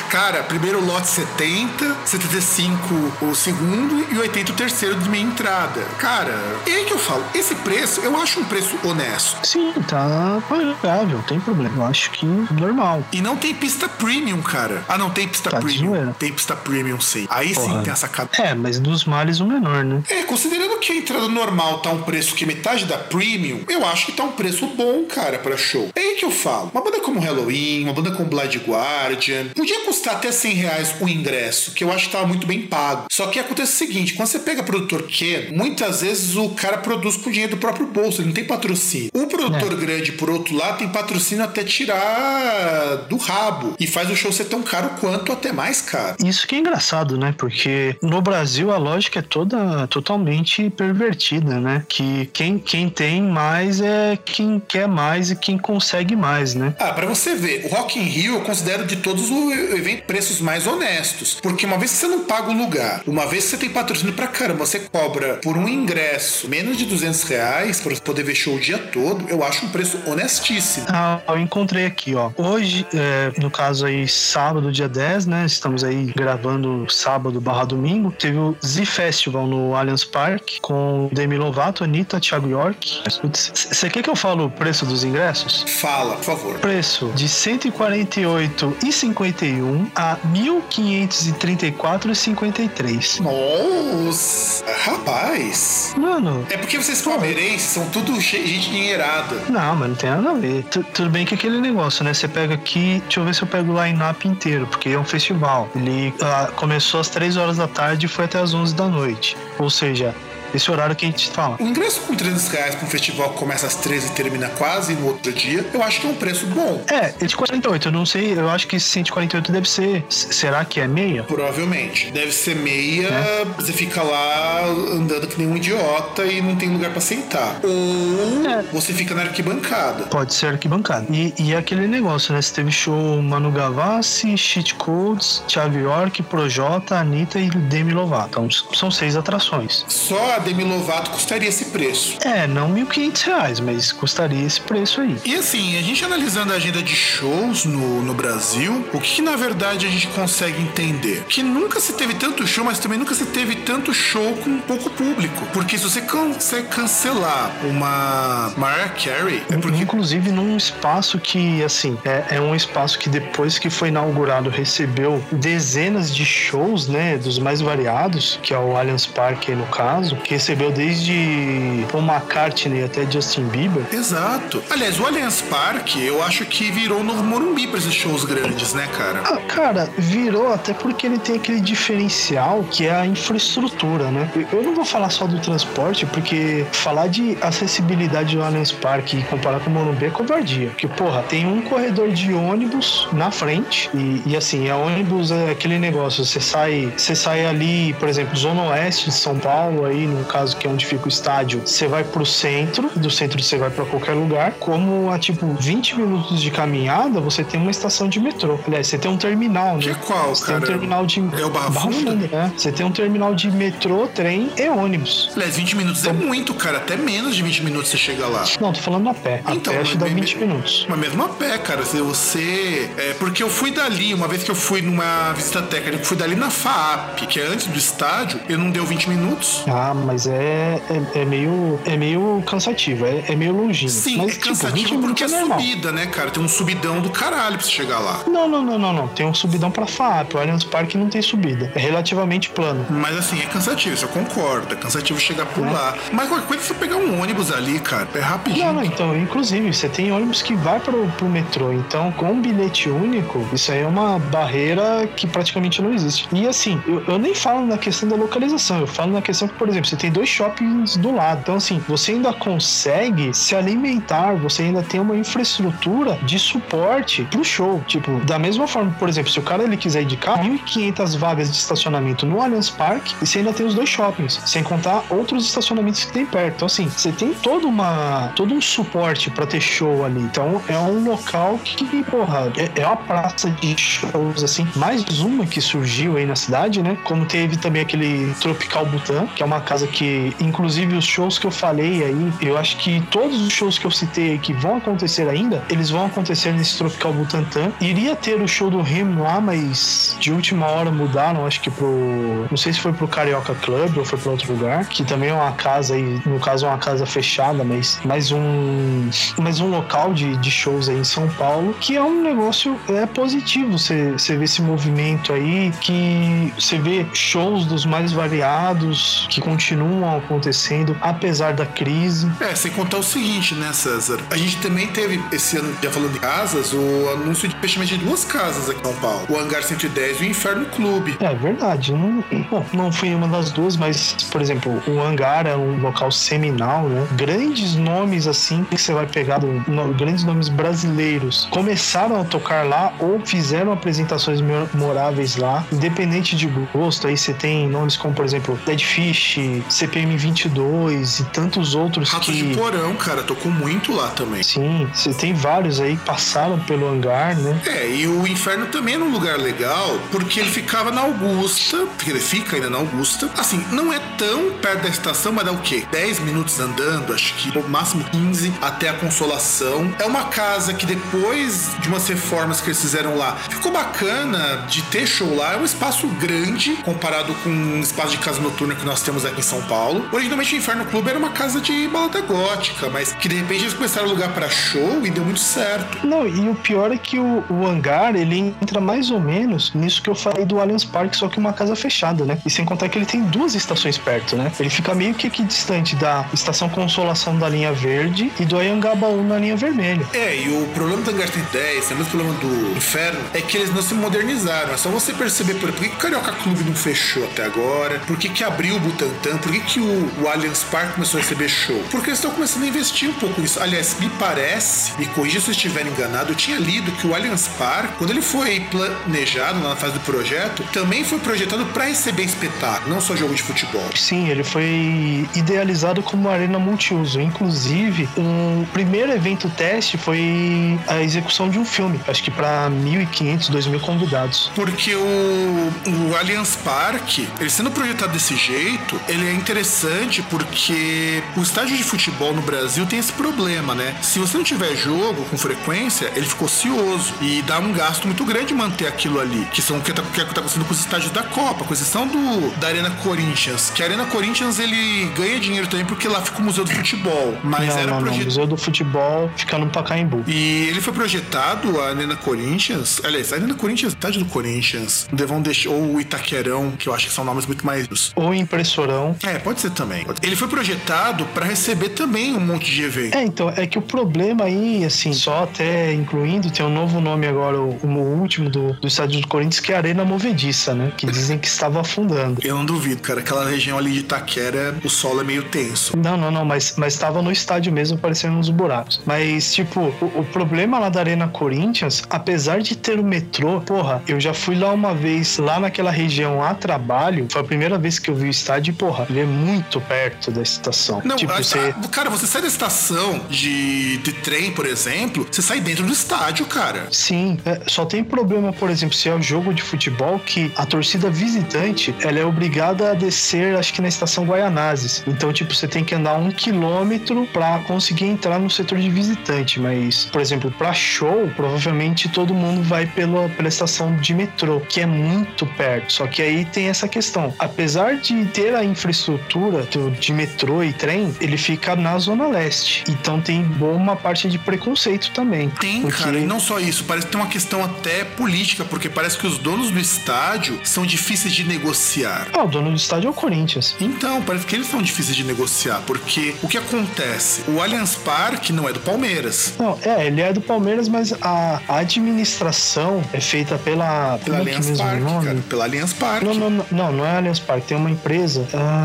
Speaker 1: Cara, primeiro lote 70, 75 o segundo e 80 o terceiro de meia entrada. Cara, e aí que eu falo, esse preço eu acho um preço honesto.
Speaker 2: Sim, tá pagável, não tem problema. Eu acho que normal.
Speaker 1: E não tem pista premium, cara. Ah, não tem pista
Speaker 2: Tá
Speaker 1: premium. Tem pista premium, sim. Aí sim
Speaker 2: Porra.
Speaker 1: tem a sacada.
Speaker 2: É, mas dos males o menor, né?
Speaker 1: É, considerando que a entrada normal tá um preço que é metade da premium, eu acho que tá um preço bom, cara, pra show. É aí que eu falo. Uma banda como Halloween, uma banda como Blind Guardian, podia custar até 100 reais o ingresso, que eu acho que tava muito bem pago. Só que acontece o seguinte, quando você pega produtor pequeno, muitas vezes o cara produz com dinheiro do próprio bolso, ele não tem patrocínio. O produtor grande, por outro lado, tem patrocínio até tirar do rabo e faz o show ser tão caro quanto até mais caro.
Speaker 2: Isso que é engraçado, né? Porque no Brasil a lógica é toda totalmente pervertida, né? Que quem, quem tem mais é quem quer mais e quem consegue mais, né?
Speaker 1: Ah, pra você ver, o Rock in Rio eu considero de todos os eventos preços mais honestos. Porque uma vez que você não paga o lugar, uma vez que você tem patrocínio pra caramba, você cobra por um ingresso menos de 200 reais pra poder ver show o dia todo, eu acho um preço honestíssimo.
Speaker 2: Ah, eu encontrei aqui, ó. Hoje, é, no caso aí, sábado, dia 10, né? Estamos aí gravando sábado barra domingo. Teve o Z Festival no Allianz Parque com Demi Lovato, Anitta, Thiago York. Você quer que eu fale o preço dos ingressos?
Speaker 1: Fala, por favor.
Speaker 2: Preço de 148,51 a 1.534,53.
Speaker 1: Nossa, rapaz.
Speaker 2: Mano,
Speaker 1: É porque vocês palmeirenses são tudo gente dinheirada.
Speaker 2: Não, mas não tem nada a ver. Tu- tudo bem que aquele negócio, né? Você pega aqui, deixa eu ver se eu pego o line-up inteiro, porque é um festival. Ele ah, começou às 3 horas da tarde e foi até às 11 da noite. Ou seja, esse horário que a gente fala.
Speaker 1: O ingresso com 300 reais pra um festival que começa às 13 e termina quase no outro dia, eu acho que é um preço bom.
Speaker 2: É, é de 48, eu não sei, eu acho que esse 148 deve ser. Será que é meia?
Speaker 1: Provavelmente. Deve ser meia, você fica lá andando que nem um idiota e não tem lugar pra sentar. Ou
Speaker 2: É.
Speaker 1: você fica na arquibancada.
Speaker 2: Pode ser arquibancada. E, e é aquele negócio, né? Você teve show Manu Gavassi, Cheat Codes, Thiago York, Projota, Anitta e Demi Lovato. Então, são seis atrações.
Speaker 1: Só a Demi Lovato custaria esse preço.
Speaker 2: É, não 1.500 reais, mas custaria esse preço aí.
Speaker 1: E assim, a gente analisando a agenda de shows no, no Brasil, o que, que na verdade a gente consegue entender? Que nunca se teve tanto show, mas também nunca se teve tanto show com pouco público. Porque se você consegue cancelar uma Mariah Carey, é porque.
Speaker 2: Inclusive num espaço que, assim, é, é um espaço que depois que foi inaugurado recebeu dezenas de shows, né? Dos mais variados, que é o Allianz Parque no caso, que recebeu desde Paul McCartney até Justin Bieber.
Speaker 1: Exato. Aliás, o Allianz Parque, eu acho que virou o novo Morumbi pra esses shows grandes, né, cara?
Speaker 2: Ah, cara, virou até porque ele tem aquele diferencial que é a infraestrutura, né? Eu- não vou falar só do transporte, porque falar de acessibilidade do Allianz Parque e comparar com o Morumbi é covardia. Porque, porra, tem um corredor de ônibus na frente e, e, assim, é ônibus, é aquele negócio, você sai, você sai ali, por exemplo, zona oeste de São Paulo, aí no caso que é onde fica o estádio, você vai pro centro, do centro você vai pra qualquer lugar, como a tipo 20 minutos de caminhada, você tem uma estação de metrô. Aliás, você tem um terminal, né?
Speaker 1: Que é qual,
Speaker 2: Você tem um terminal de.
Speaker 1: É o Barra Funda?
Speaker 2: né? Você tem um terminal de metrô, trem e ônibus.
Speaker 1: Aliás, 20 minutos é muito, cara. Até menos de 20 minutos você chega lá.
Speaker 2: Não, tô falando a pé. A
Speaker 1: Então,
Speaker 2: pé acho que dá
Speaker 1: mas-
Speaker 2: 20 minutos.
Speaker 1: Mas mesmo a pé, cara, se você. É, porque eu fui dali, uma vez que eu fui numa visita técnica, eu fui dali na FAAP, que é antes do estádio, eu não deu 20 minutos.
Speaker 2: Ah, mas é, é, é meio é meio cansativo, é, é meio longinho.
Speaker 1: Sim,
Speaker 2: mas,
Speaker 1: é
Speaker 2: tipo,
Speaker 1: cansativo
Speaker 2: 20 minutos
Speaker 1: porque é
Speaker 2: é
Speaker 1: subida, né, cara? Tem um subidão do caralho pra você chegar lá.
Speaker 2: Não, não, não, não, não. Tem um subidão pra FAP. O Allianz Parque não tem subida. É relativamente plano.
Speaker 1: Mas assim, é cansativo, isso eu concordo. É cansativo chegar por lá. Mas qualquer coisa, se você pegar um ônibus ali, cara, é rapidinho.
Speaker 2: Não, não, então, inclusive, você tem ônibus que vai pro, pro metrô. Então, com um bilhete único, isso aí é uma barreira que praticamente não existe. E assim, eu, eu nem falo na questão da localização, eu falo na questão que, por exemplo, você tem dois shoppings do lado. Então, assim, você ainda consegue se alimentar, você ainda tem uma infraestrutura de suporte pro show. Tipo, da mesma forma, por exemplo, se o cara ele quiser ir de carro, 1.500 vagas de estacionamento no Allianz Parque e você ainda tem os dois shoppings, sem contar outros estacionamentos que tem perto. Então, assim, você tem toda uma, todo um suporte pra ter show ali. Então, é um local que, porra, é, é uma praça de shows, assim, mais uma que surgiu aí na cidade, né? Como teve também aquele Tropical Butan, que é uma casa que, inclusive, os shows que eu falei aí, eu acho que todos os shows que eu citei que vão acontecer ainda, eles vão acontecer nesse Tropical Butantan. Iria ter o show do Remo lá, mas de última hora mudaram, acho que pro. Não sei se foi pro Carioca Club ou foi pra outro lugar, que também é uma casa aí, no caso é uma casa fechada, mas mais um. Mais um local de, de shows aí em São Paulo, que é um negócio é positivo. Você vê esse movimento aí, que você vê shows dos mais variados que continuam acontecendo, apesar da crise.
Speaker 1: É, sem contar o seguinte, né, César? A gente também teve, esse ano, já falando de casas, o anúncio de fechamento de duas casas aqui em São Paulo. O Hangar 110 e o Inferno Clube.
Speaker 2: É verdade. Não, bom, não fui uma das duas, mas, por exemplo, o Hangar é um local seminal, né? Grandes nomes assim que você vai pegar, do- no- grandes nomes brasileiros, começaram a tocar lá ou fizeram apresentações memoráveis lá, independente de gosto. Aí você tem nomes como, por exemplo, Dead Fish, CPM 22 e tantos outros
Speaker 1: Ratos
Speaker 2: que.
Speaker 1: de Porão, cara, tocou muito lá também.
Speaker 2: Sim, você tem vários aí que passaram pelo hangar, né?
Speaker 1: É, e o Inferno também é um lugar legal, porque ele ficava na Augusta, porque ele fica ainda na Augusta. Assim, não é tão perto da estação, mas dá o quê? 10 minutos andando, acho que no máximo 15 até a Consolação. É uma casa que depois de umas reformas que eles fizeram lá, ficou bacana de ter show lá. É um espaço grande comparado com um espaço de casa noturna que nós temos aqui em São Paulo. Originalmente o Inferno Clube era uma casa de balada gótica, mas que de repente eles começaram a alugar pra show e deu muito certo.
Speaker 2: Não, e o pior é que o, o hangar, ele entra mais ou menos nisso que eu falei do Allianz Parque, só que uma casa fechada, né? E sem contar que ele tem duas estações perto, né? Ele fica meio que aqui distante da Estação Consolação da linha verde e do Ayangabaú na linha vermelha.
Speaker 1: É, e o problema do Hangar 10, o mesmo problema do Inferno, é que eles não se modernizaram. É só você perceber por, por que o Carioca Clube não fechou até agora, por que, que abriu o Butantan, por que, que o, o Allianz Parque começou a receber show. Porque eles estão começando a investir um pouco nisso. Aliás, me parece, me corrija se eu estiver enganado, eu tinha lido que o Allianz Parque, quando ele foi planejado na fase do projeto, também foi projetado para receber espetáculo, não só jogo de futebol.
Speaker 2: Sim, ele foi idealizado como uma arena multiuso. Inclusive, o primeiro evento teste foi a execução de um filme, acho que para 1.500, 2.000 convidados.
Speaker 1: Porque o, o Allianz Parque, ele sendo projetado desse jeito, ele interessante porque o estádio de futebol no Brasil tem esse problema, né? Se você não tiver jogo com frequência, ele fica ocioso e dá um gasto muito grande manter aquilo ali, que são o que tá, que tá acontecendo com os estádios da Copa, com exceção do da Arena Corinthians, que a Arena Corinthians ele ganha dinheiro também porque lá fica o Museu do Futebol, mas
Speaker 2: não,
Speaker 1: era
Speaker 2: não, não. O Museu do Futebol fica no Pacaembu.
Speaker 1: e ele foi projetado, a Arena Corinthians. Aliás, a Arena Corinthians, estádio do Corinthians. Devon deixar, ou o Itaquerão, que eu acho que são nomes muito mais.
Speaker 2: Ou impressorão.
Speaker 1: É, pode ser também. Ele foi projetado para receber também um monte de evento.
Speaker 2: É, então, é que o problema aí, assim, só até incluindo, tem um novo nome agora, o, o último do, do estádio do Corinthians, que é a Arena Movediça, né? Que dizem que estava afundando.
Speaker 1: Eu não duvido, cara. Aquela região ali de Itaquera, o solo é meio tenso.
Speaker 2: Não, não, não, mas, mas tava no estádio mesmo, aparecendo uns buracos. Mas, tipo, o, o problema lá da Arena Corinthians, apesar de ter o metrô, porra, eu já fui lá uma vez, lá naquela região a trabalho, foi a primeira vez que eu vi o estádio e, porra, ele é muito perto da estação.
Speaker 1: Não,
Speaker 2: tipo,
Speaker 1: a-
Speaker 2: você.
Speaker 1: a- cara, você sai da estação de, de trem, por exemplo, você sai dentro do estádio, cara.
Speaker 2: Sim, é, só tem problema, por exemplo, se é o jogo de futebol que a torcida visitante ela é obrigada a descer, acho que na estação Guaianazes. Então, tipo, você tem que andar um quilômetro pra conseguir entrar no setor de visitante. Mas, por exemplo, pra show, provavelmente todo mundo vai pela, pela estação de metrô, que é muito perto. Só que aí tem essa questão. Apesar de ter a infraestrutura do- de metrô e trem, ele fica na zona leste. Então tem uma parte de preconceito também.
Speaker 1: Tem,
Speaker 2: Porque-
Speaker 1: cara, e não só isso, parece que tem uma questão até política, porque parece que os donos do estádio são difíceis de negociar.
Speaker 2: Ah, o dono do estádio é o Corinthians.
Speaker 1: Então, parece que eles são difíceis de negociar, porque o que acontece? O Allianz Parque não é do Palmeiras.
Speaker 2: Não, é, ele é do Palmeiras, mas a, administração é feita pela.
Speaker 1: Pela
Speaker 2: é
Speaker 1: Allianz Parque, cara. Pela Allianz Parque.
Speaker 2: Não, não, não, não, não é Allianz Parque, tem uma empresa, ah,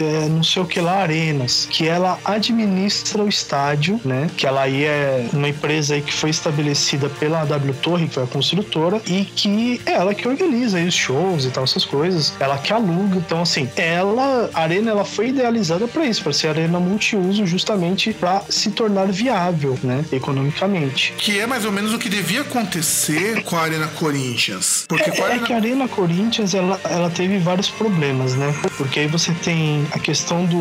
Speaker 2: é, não sei o que lá, Arenas, que ela administra o estádio, né? Que ela aí é uma empresa aí que foi estabelecida pela W Torre, que foi a construtora, e que é ela que organiza aí os shows e tal, essas coisas, ela que aluga. Então, assim, ela, a Arena, ela foi idealizada para isso, para ser arena multiuso, justamente para se tornar viável, né? Economicamente.
Speaker 1: Que é mais ou menos o que devia acontecer com a Arena Corinthians. Porque com a
Speaker 2: É, é
Speaker 1: Arena
Speaker 2: que a Arena Corinthians ela, ela teve vários problemas, né? Porque aí você tem a questão do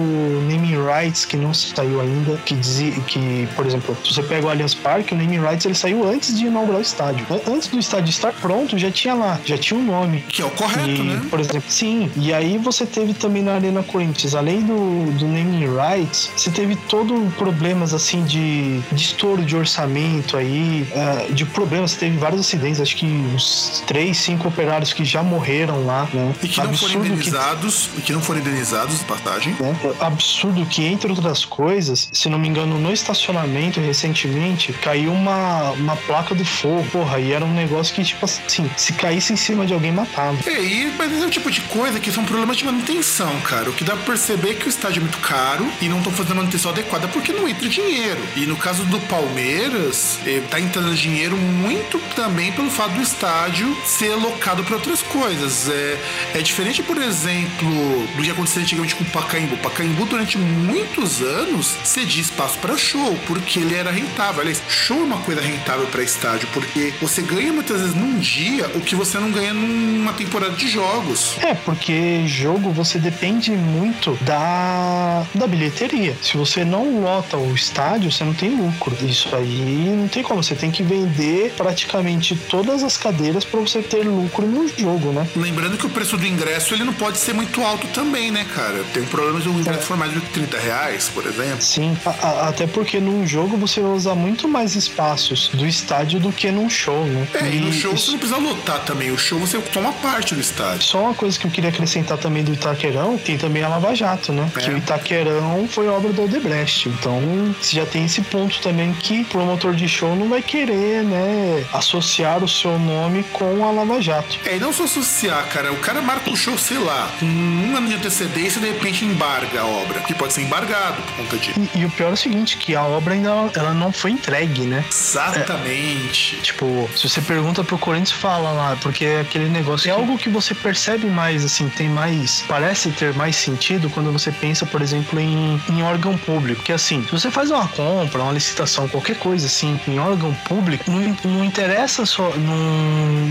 Speaker 2: naming rights que não saiu ainda, que dizia que, por exemplo, se você pega o Allianz Parque, o naming rights ele saiu antes de inaugurar o estádio. An- Antes do estádio estar pronto, já tinha lá, já tinha um nome.
Speaker 1: Que é o correto,
Speaker 2: E,
Speaker 1: né?
Speaker 2: Por exemplo, sim. E aí você teve também na Arena Corinthians, além do, do naming rights, você teve todo problemas assim de, de estouro de orçamento aí, ah, de problemas. Você teve vários acidentes, acho que uns três, cinco operários que já morreram lá, né?
Speaker 1: E que não foram
Speaker 2: Absurdo que
Speaker 1: indenizados, e que não foram indenizados, passagem.
Speaker 2: né? Absurdo que, entre outras coisas, se não me engano, no estacionamento recentemente caiu uma, uma placa do fogo, porra, e era um negócio que, tipo assim, se caísse em cima de alguém, matava.
Speaker 1: É, e, mas esse é o tipo de coisa que são problemas de manutenção, cara. O que dá pra perceber é que o estádio é muito caro e não estão fazendo manutenção adequada porque não entra dinheiro. E no caso do Palmeiras, eh, tá entrando dinheiro muito também pelo fato do estádio ser locado para outras coisas. É, é diferente, por exemplo, do que acontecia antigamente com o Pacaembu. Pacaembu, durante muitos anos, cedia espaço para show, porque ele era rentável. Aliás, show é uma coisa rentável para estádio, porque você ganha muitas vezes num dia o que você não ganha numa temporada de jogos.
Speaker 2: É, porque jogo você depende muito da, da bilheteria. Se você não lota o estádio, você não tem lucro. Isso aí não tem como. Você tem que vender praticamente todas as cadeiras para você ter lucro no jogo, né?
Speaker 1: Lembrando que o preço do ingresso ele não pode ser muito alto também, né, cara? Tem um problema de o ingresso for mais de 30 reais, por exemplo.
Speaker 2: Sim, a- a- até porque num jogo você vai usar muito mais espaços do estádio do que num show, né?
Speaker 1: É, e no
Speaker 2: E
Speaker 1: show
Speaker 2: isso-
Speaker 1: você não precisa lotar também. O show você toma parte do estádio.
Speaker 2: Só uma coisa que eu queria acrescentar também do Itaquerão, tem também a Lava Jato, né?
Speaker 1: É.
Speaker 2: Que o Itaquerão foi obra do Odebrecht. Então, você já tem esse ponto também que o promotor de show não vai querer, né, associar o seu nome com a Lava Jato.
Speaker 1: É, e não só associar, cara. O cara marca o show, sei lá, com um ano de antecedência e de repente embarga a obra. Que pode ser embargado por conta disso.
Speaker 2: E, e o pior é o seguinte, que a obra ainda ela não foi entregue, né?
Speaker 1: Exatamente.
Speaker 2: Tipo, se você pergunta pro Corinthians, fala lá, porque é aquele negócio é algo que você percebe mais, assim, tem mais, parece ter mais sentido quando você pensa, por exemplo, em, em órgão público. Que assim, se você faz uma compra, uma licitação, qualquer coisa assim, em órgão público, não, não interessa só, não,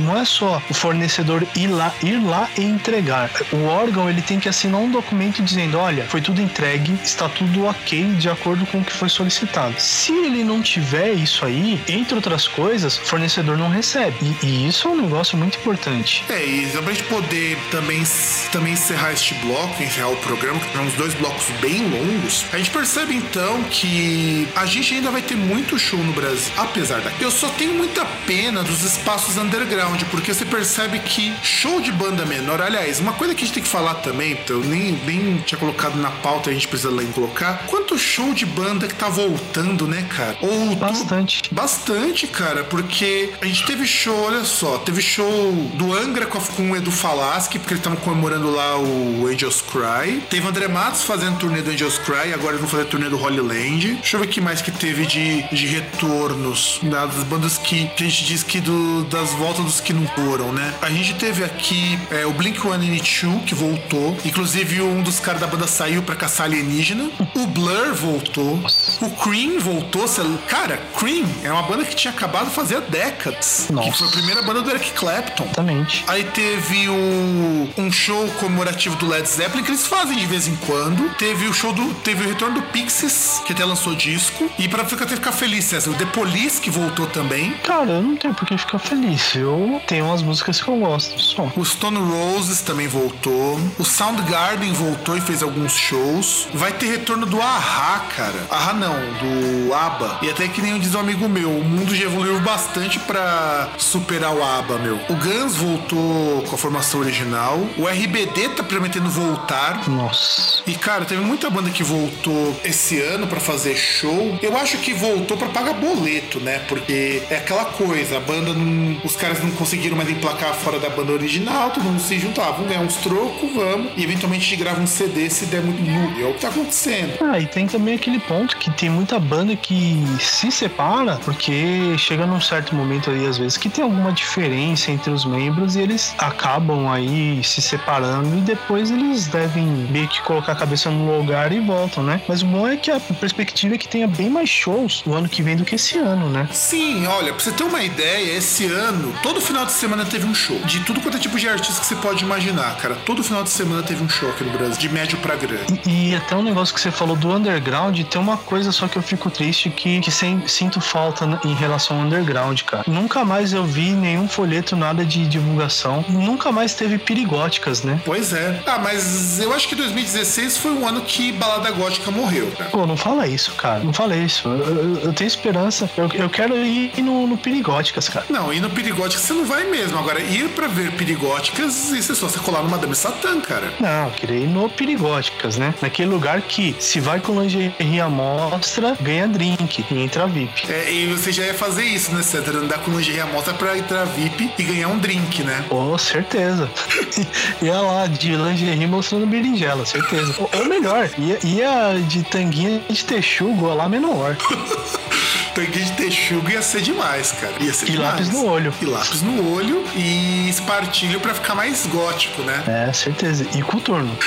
Speaker 2: não é só o fornecedor ir lá, ir lá e entregar. O órgão ele tem que assinar um documento dizendo, olha, foi tudo entregue, está tudo ok de acordo com o que foi solicitado. Se ele não tiver isso aí, entre outras coisas, o fornecedor não recebe. E, e isso é um negócio muito importante.
Speaker 1: É, e pra gente poder também, também encerrar este bloco, encerrar o programa, que tivemos dois blocos bem longos, a gente percebe então que a gente ainda vai ter muito show no Brasil, apesar da. Eu só tenho muita pena dos espaços underground, porque você percebe que show de banda menor, aliás, uma coisa que a gente tem que falar também, então, nem, nem tinha colocado na pauta, a gente precisa lá em colocar, quanto show de banda que tá voltando, né, cara? Ou
Speaker 2: Bastante.
Speaker 1: Tu... Bastante, cara, porque a gente teve show, olha só, teve show do Angra com, com o Edu Falaschi, porque eles estavam comemorando lá o Angels Cry. Teve André Matos fazendo turnê do Angels Cry, agora eles vão fazer turnê do Holy Land. Deixa eu ver o que mais que teve de, de retornos né, das bandas que, que a gente diz que do, das voltas dos que não foram, né? A gente teve aqui é, o Blink 182 que voltou, inclusive um dos caras da banda saiu para caçar alienígena. O Blur voltou. O Cream voltou. Cara, Cream é uma banda que tinha acabado de fazer há décadas.
Speaker 2: Nossa.
Speaker 1: Que foi a primeira banda do Eric Clapton.
Speaker 2: Exatamente.
Speaker 1: Aí teve o, um show comemorativo do Led Zeppelin que eles fazem de vez em quando. Teve o show do. Teve o retorno do Pixies, que até lançou disco. E pra ficar, ficar feliz, César, o The Police que voltou também.
Speaker 2: Cara, eu não tenho por que ficar feliz. Eu tenho umas músicas que eu gosto só.
Speaker 1: O Stone Roses também voltou. O Soundgarden voltou e fez alguns shows. Vai ter retorno do Ahá, cara. Ahá não, do ABBA. E até que nem diz um amigo meu, o mundo já evoluiu bastante pra superar o ABBA, meu. O Guns voltou com a formação original. O RBD tá prometendo voltar.
Speaker 2: Nossa.
Speaker 1: E cara, teve muita banda que voltou esse ano pra fazer show. Eu acho que voltou pra pagar boleto, né? Porque é aquela coisa, a banda não, os caras não conseguiram mais emplacar fora da banda original, todo mundo se juntava, vamos ganhar uns trocos, vamos. E eventualmente gente grava um CD se der muito nu. É o que tá acontecendo.
Speaker 2: Ah, e tem também aquele ponto que tem muita banda que se separa porque chega num certo momento aí, às vezes, que tem alguma diferença entre os membros e eles acabam aí se separando e depois eles devem meio que colocar a cabeça no lugar e voltam, né? Mas o bom é que a perspectiva é que tenha bem mais shows no ano que vem do que esse ano, né?
Speaker 1: Sim, olha, pra você ter uma ideia, esse ano, todo final de semana teve um show. De tudo quanto é tipo de artista que você pode imaginar, cara. Todo final de semana teve um show aqui no Brasil, de médio pra grande.
Speaker 2: E, e até um negócio que você falou do underground, tem uma coisa só que eu fico triste que, que sem, sinto falta em relação ao underground, cara. Nunca mais eu vi nenhum folheto, nada de divulgação. Nunca mais teve perigóticas, né?
Speaker 1: Pois é. Ah, mas eu acho que 2016 foi um ano que Balada Gótica morreu, cara.
Speaker 2: Pô, não fala isso, cara. Não fala isso. Eu, eu- eu tenho esperança. Eu, eu quero ir no, no Perigóticas, cara.
Speaker 1: Não, ir no Perigóticas você não vai mesmo. Agora, ir pra ver Perigóticas, isso é só você colar no Madame Satã, cara.
Speaker 2: Não, ir no Perigóticas, né? Naquele lugar que, se vai com lingerie à mostra, ganha drink e entra VIP.
Speaker 1: É, e você já ia fazer isso, né, César? Andar com lingerie à mostra pra entrar VIP e ganhar um drink, né?
Speaker 2: Pô, certeza. <laughs> ia lá de lingerie mostrando berinjela, certeza. Ou, ou melhor, ia, ia de tanguinha de texugo lá menor. <laughs>
Speaker 1: Tangue de texugo ia ser demais, cara. Ia ser
Speaker 2: E
Speaker 1: demais.
Speaker 2: lápis no olho.
Speaker 1: E lápis no olho e espartilho pra ficar mais gótico, né?
Speaker 2: É, certeza. E coturno. <laughs> <laughs>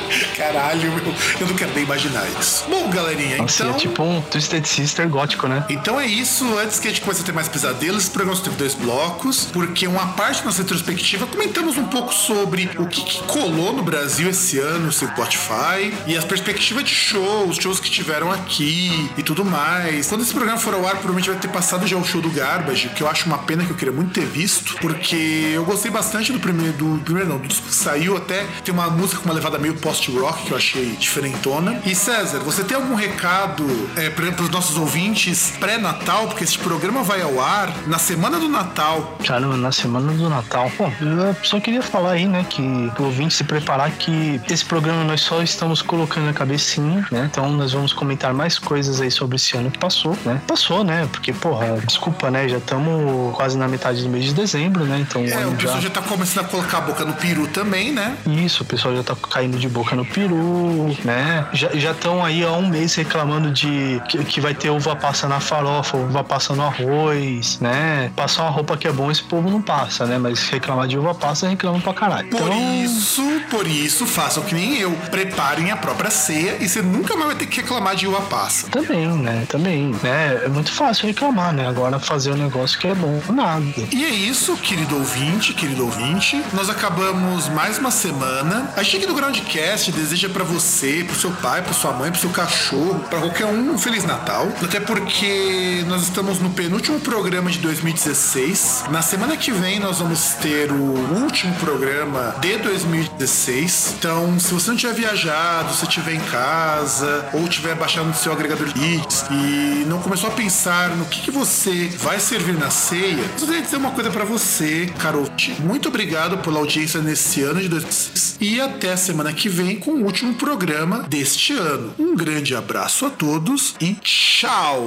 Speaker 2: <laughs>
Speaker 1: Caralho, meu. Eu não quero nem imaginar isso. Bom, galerinha,
Speaker 2: Nossa,
Speaker 1: então.
Speaker 2: é tipo um Twisted Sister gótico, né?
Speaker 1: Então é isso, antes que a gente comece a ter mais pesadelos, esse programa só teve dois blocos, porque uma parte da nossa retrospectiva comentamos um pouco sobre o que, que colou no Brasil esse ano, no Spotify, e as perspectivas de shows, shows que tiveram aqui e tudo mais. Quando esse programa for ao ar, provavelmente vai ter passado já o show do Garbage, que eu acho uma pena que eu queria muito ter visto, porque eu gostei bastante do primeiro, do primeiro não, do disco que saiu até, tem uma música com uma levada meio post-rock que eu achei diferentona. E César, você tem algum recado é, para os nossos ouvintes pré-natal? Porque esse programa vai ao ar na semana do Natal.
Speaker 2: Caramba, na semana do Natal. Bom, eu só queria falar aí, né, que o ouvinte se preparar que esse programa nós só estamos colocando na cabecinha, né? Então nós vamos comentar mais coisas aí sobre esse ano que passou, né? Passou, né? Porque, porra, desculpa, né? Já estamos quase na metade do mês de dezembro, né? Então
Speaker 1: É, o pessoal
Speaker 2: já...
Speaker 1: já tá começando a colocar a boca no peru também, né?
Speaker 2: Isso, o pessoal já tá caindo de boca no peru, né? Já estão aí há um mês reclamando de que, que, vai ter uva passa na farofa, uva passa no arroz, né? Passar uma roupa que é bom, esse povo não passa, né? Mas reclamar de uva passa, reclamam pra caralho.
Speaker 1: Por então... isso, por isso, façam que nem eu. Preparem a própria ceia e você nunca mais vai ter que reclamar de uva passa.
Speaker 2: Também, né? Também, né? É muito fácil reclamar, né? Agora fazer um negócio que é bom, nada.
Speaker 1: E é isso, querido ouvinte, querido ouvinte. Nós acabamos mais uma semana. A Chique do Groundcast deseja para você, pro seu pai, pra sua mãe, pro seu cachorro, para qualquer um, um Feliz Natal. Até porque nós estamos no penúltimo programa de 2016. Na semana que vem nós vamos ter o último programa de 2016. Então, se você não tiver viajado, se estiver em casa ou tiver baixado no seu agregador de leads e não começou a pensar no que, que você vai servir na ceia, eu queria dizer uma coisa para você, Carote. Muito obrigado pela audiência nesse ano de 2016 e até a semana que vem com o último programa deste ano. Um grande abraço a todos e tchau!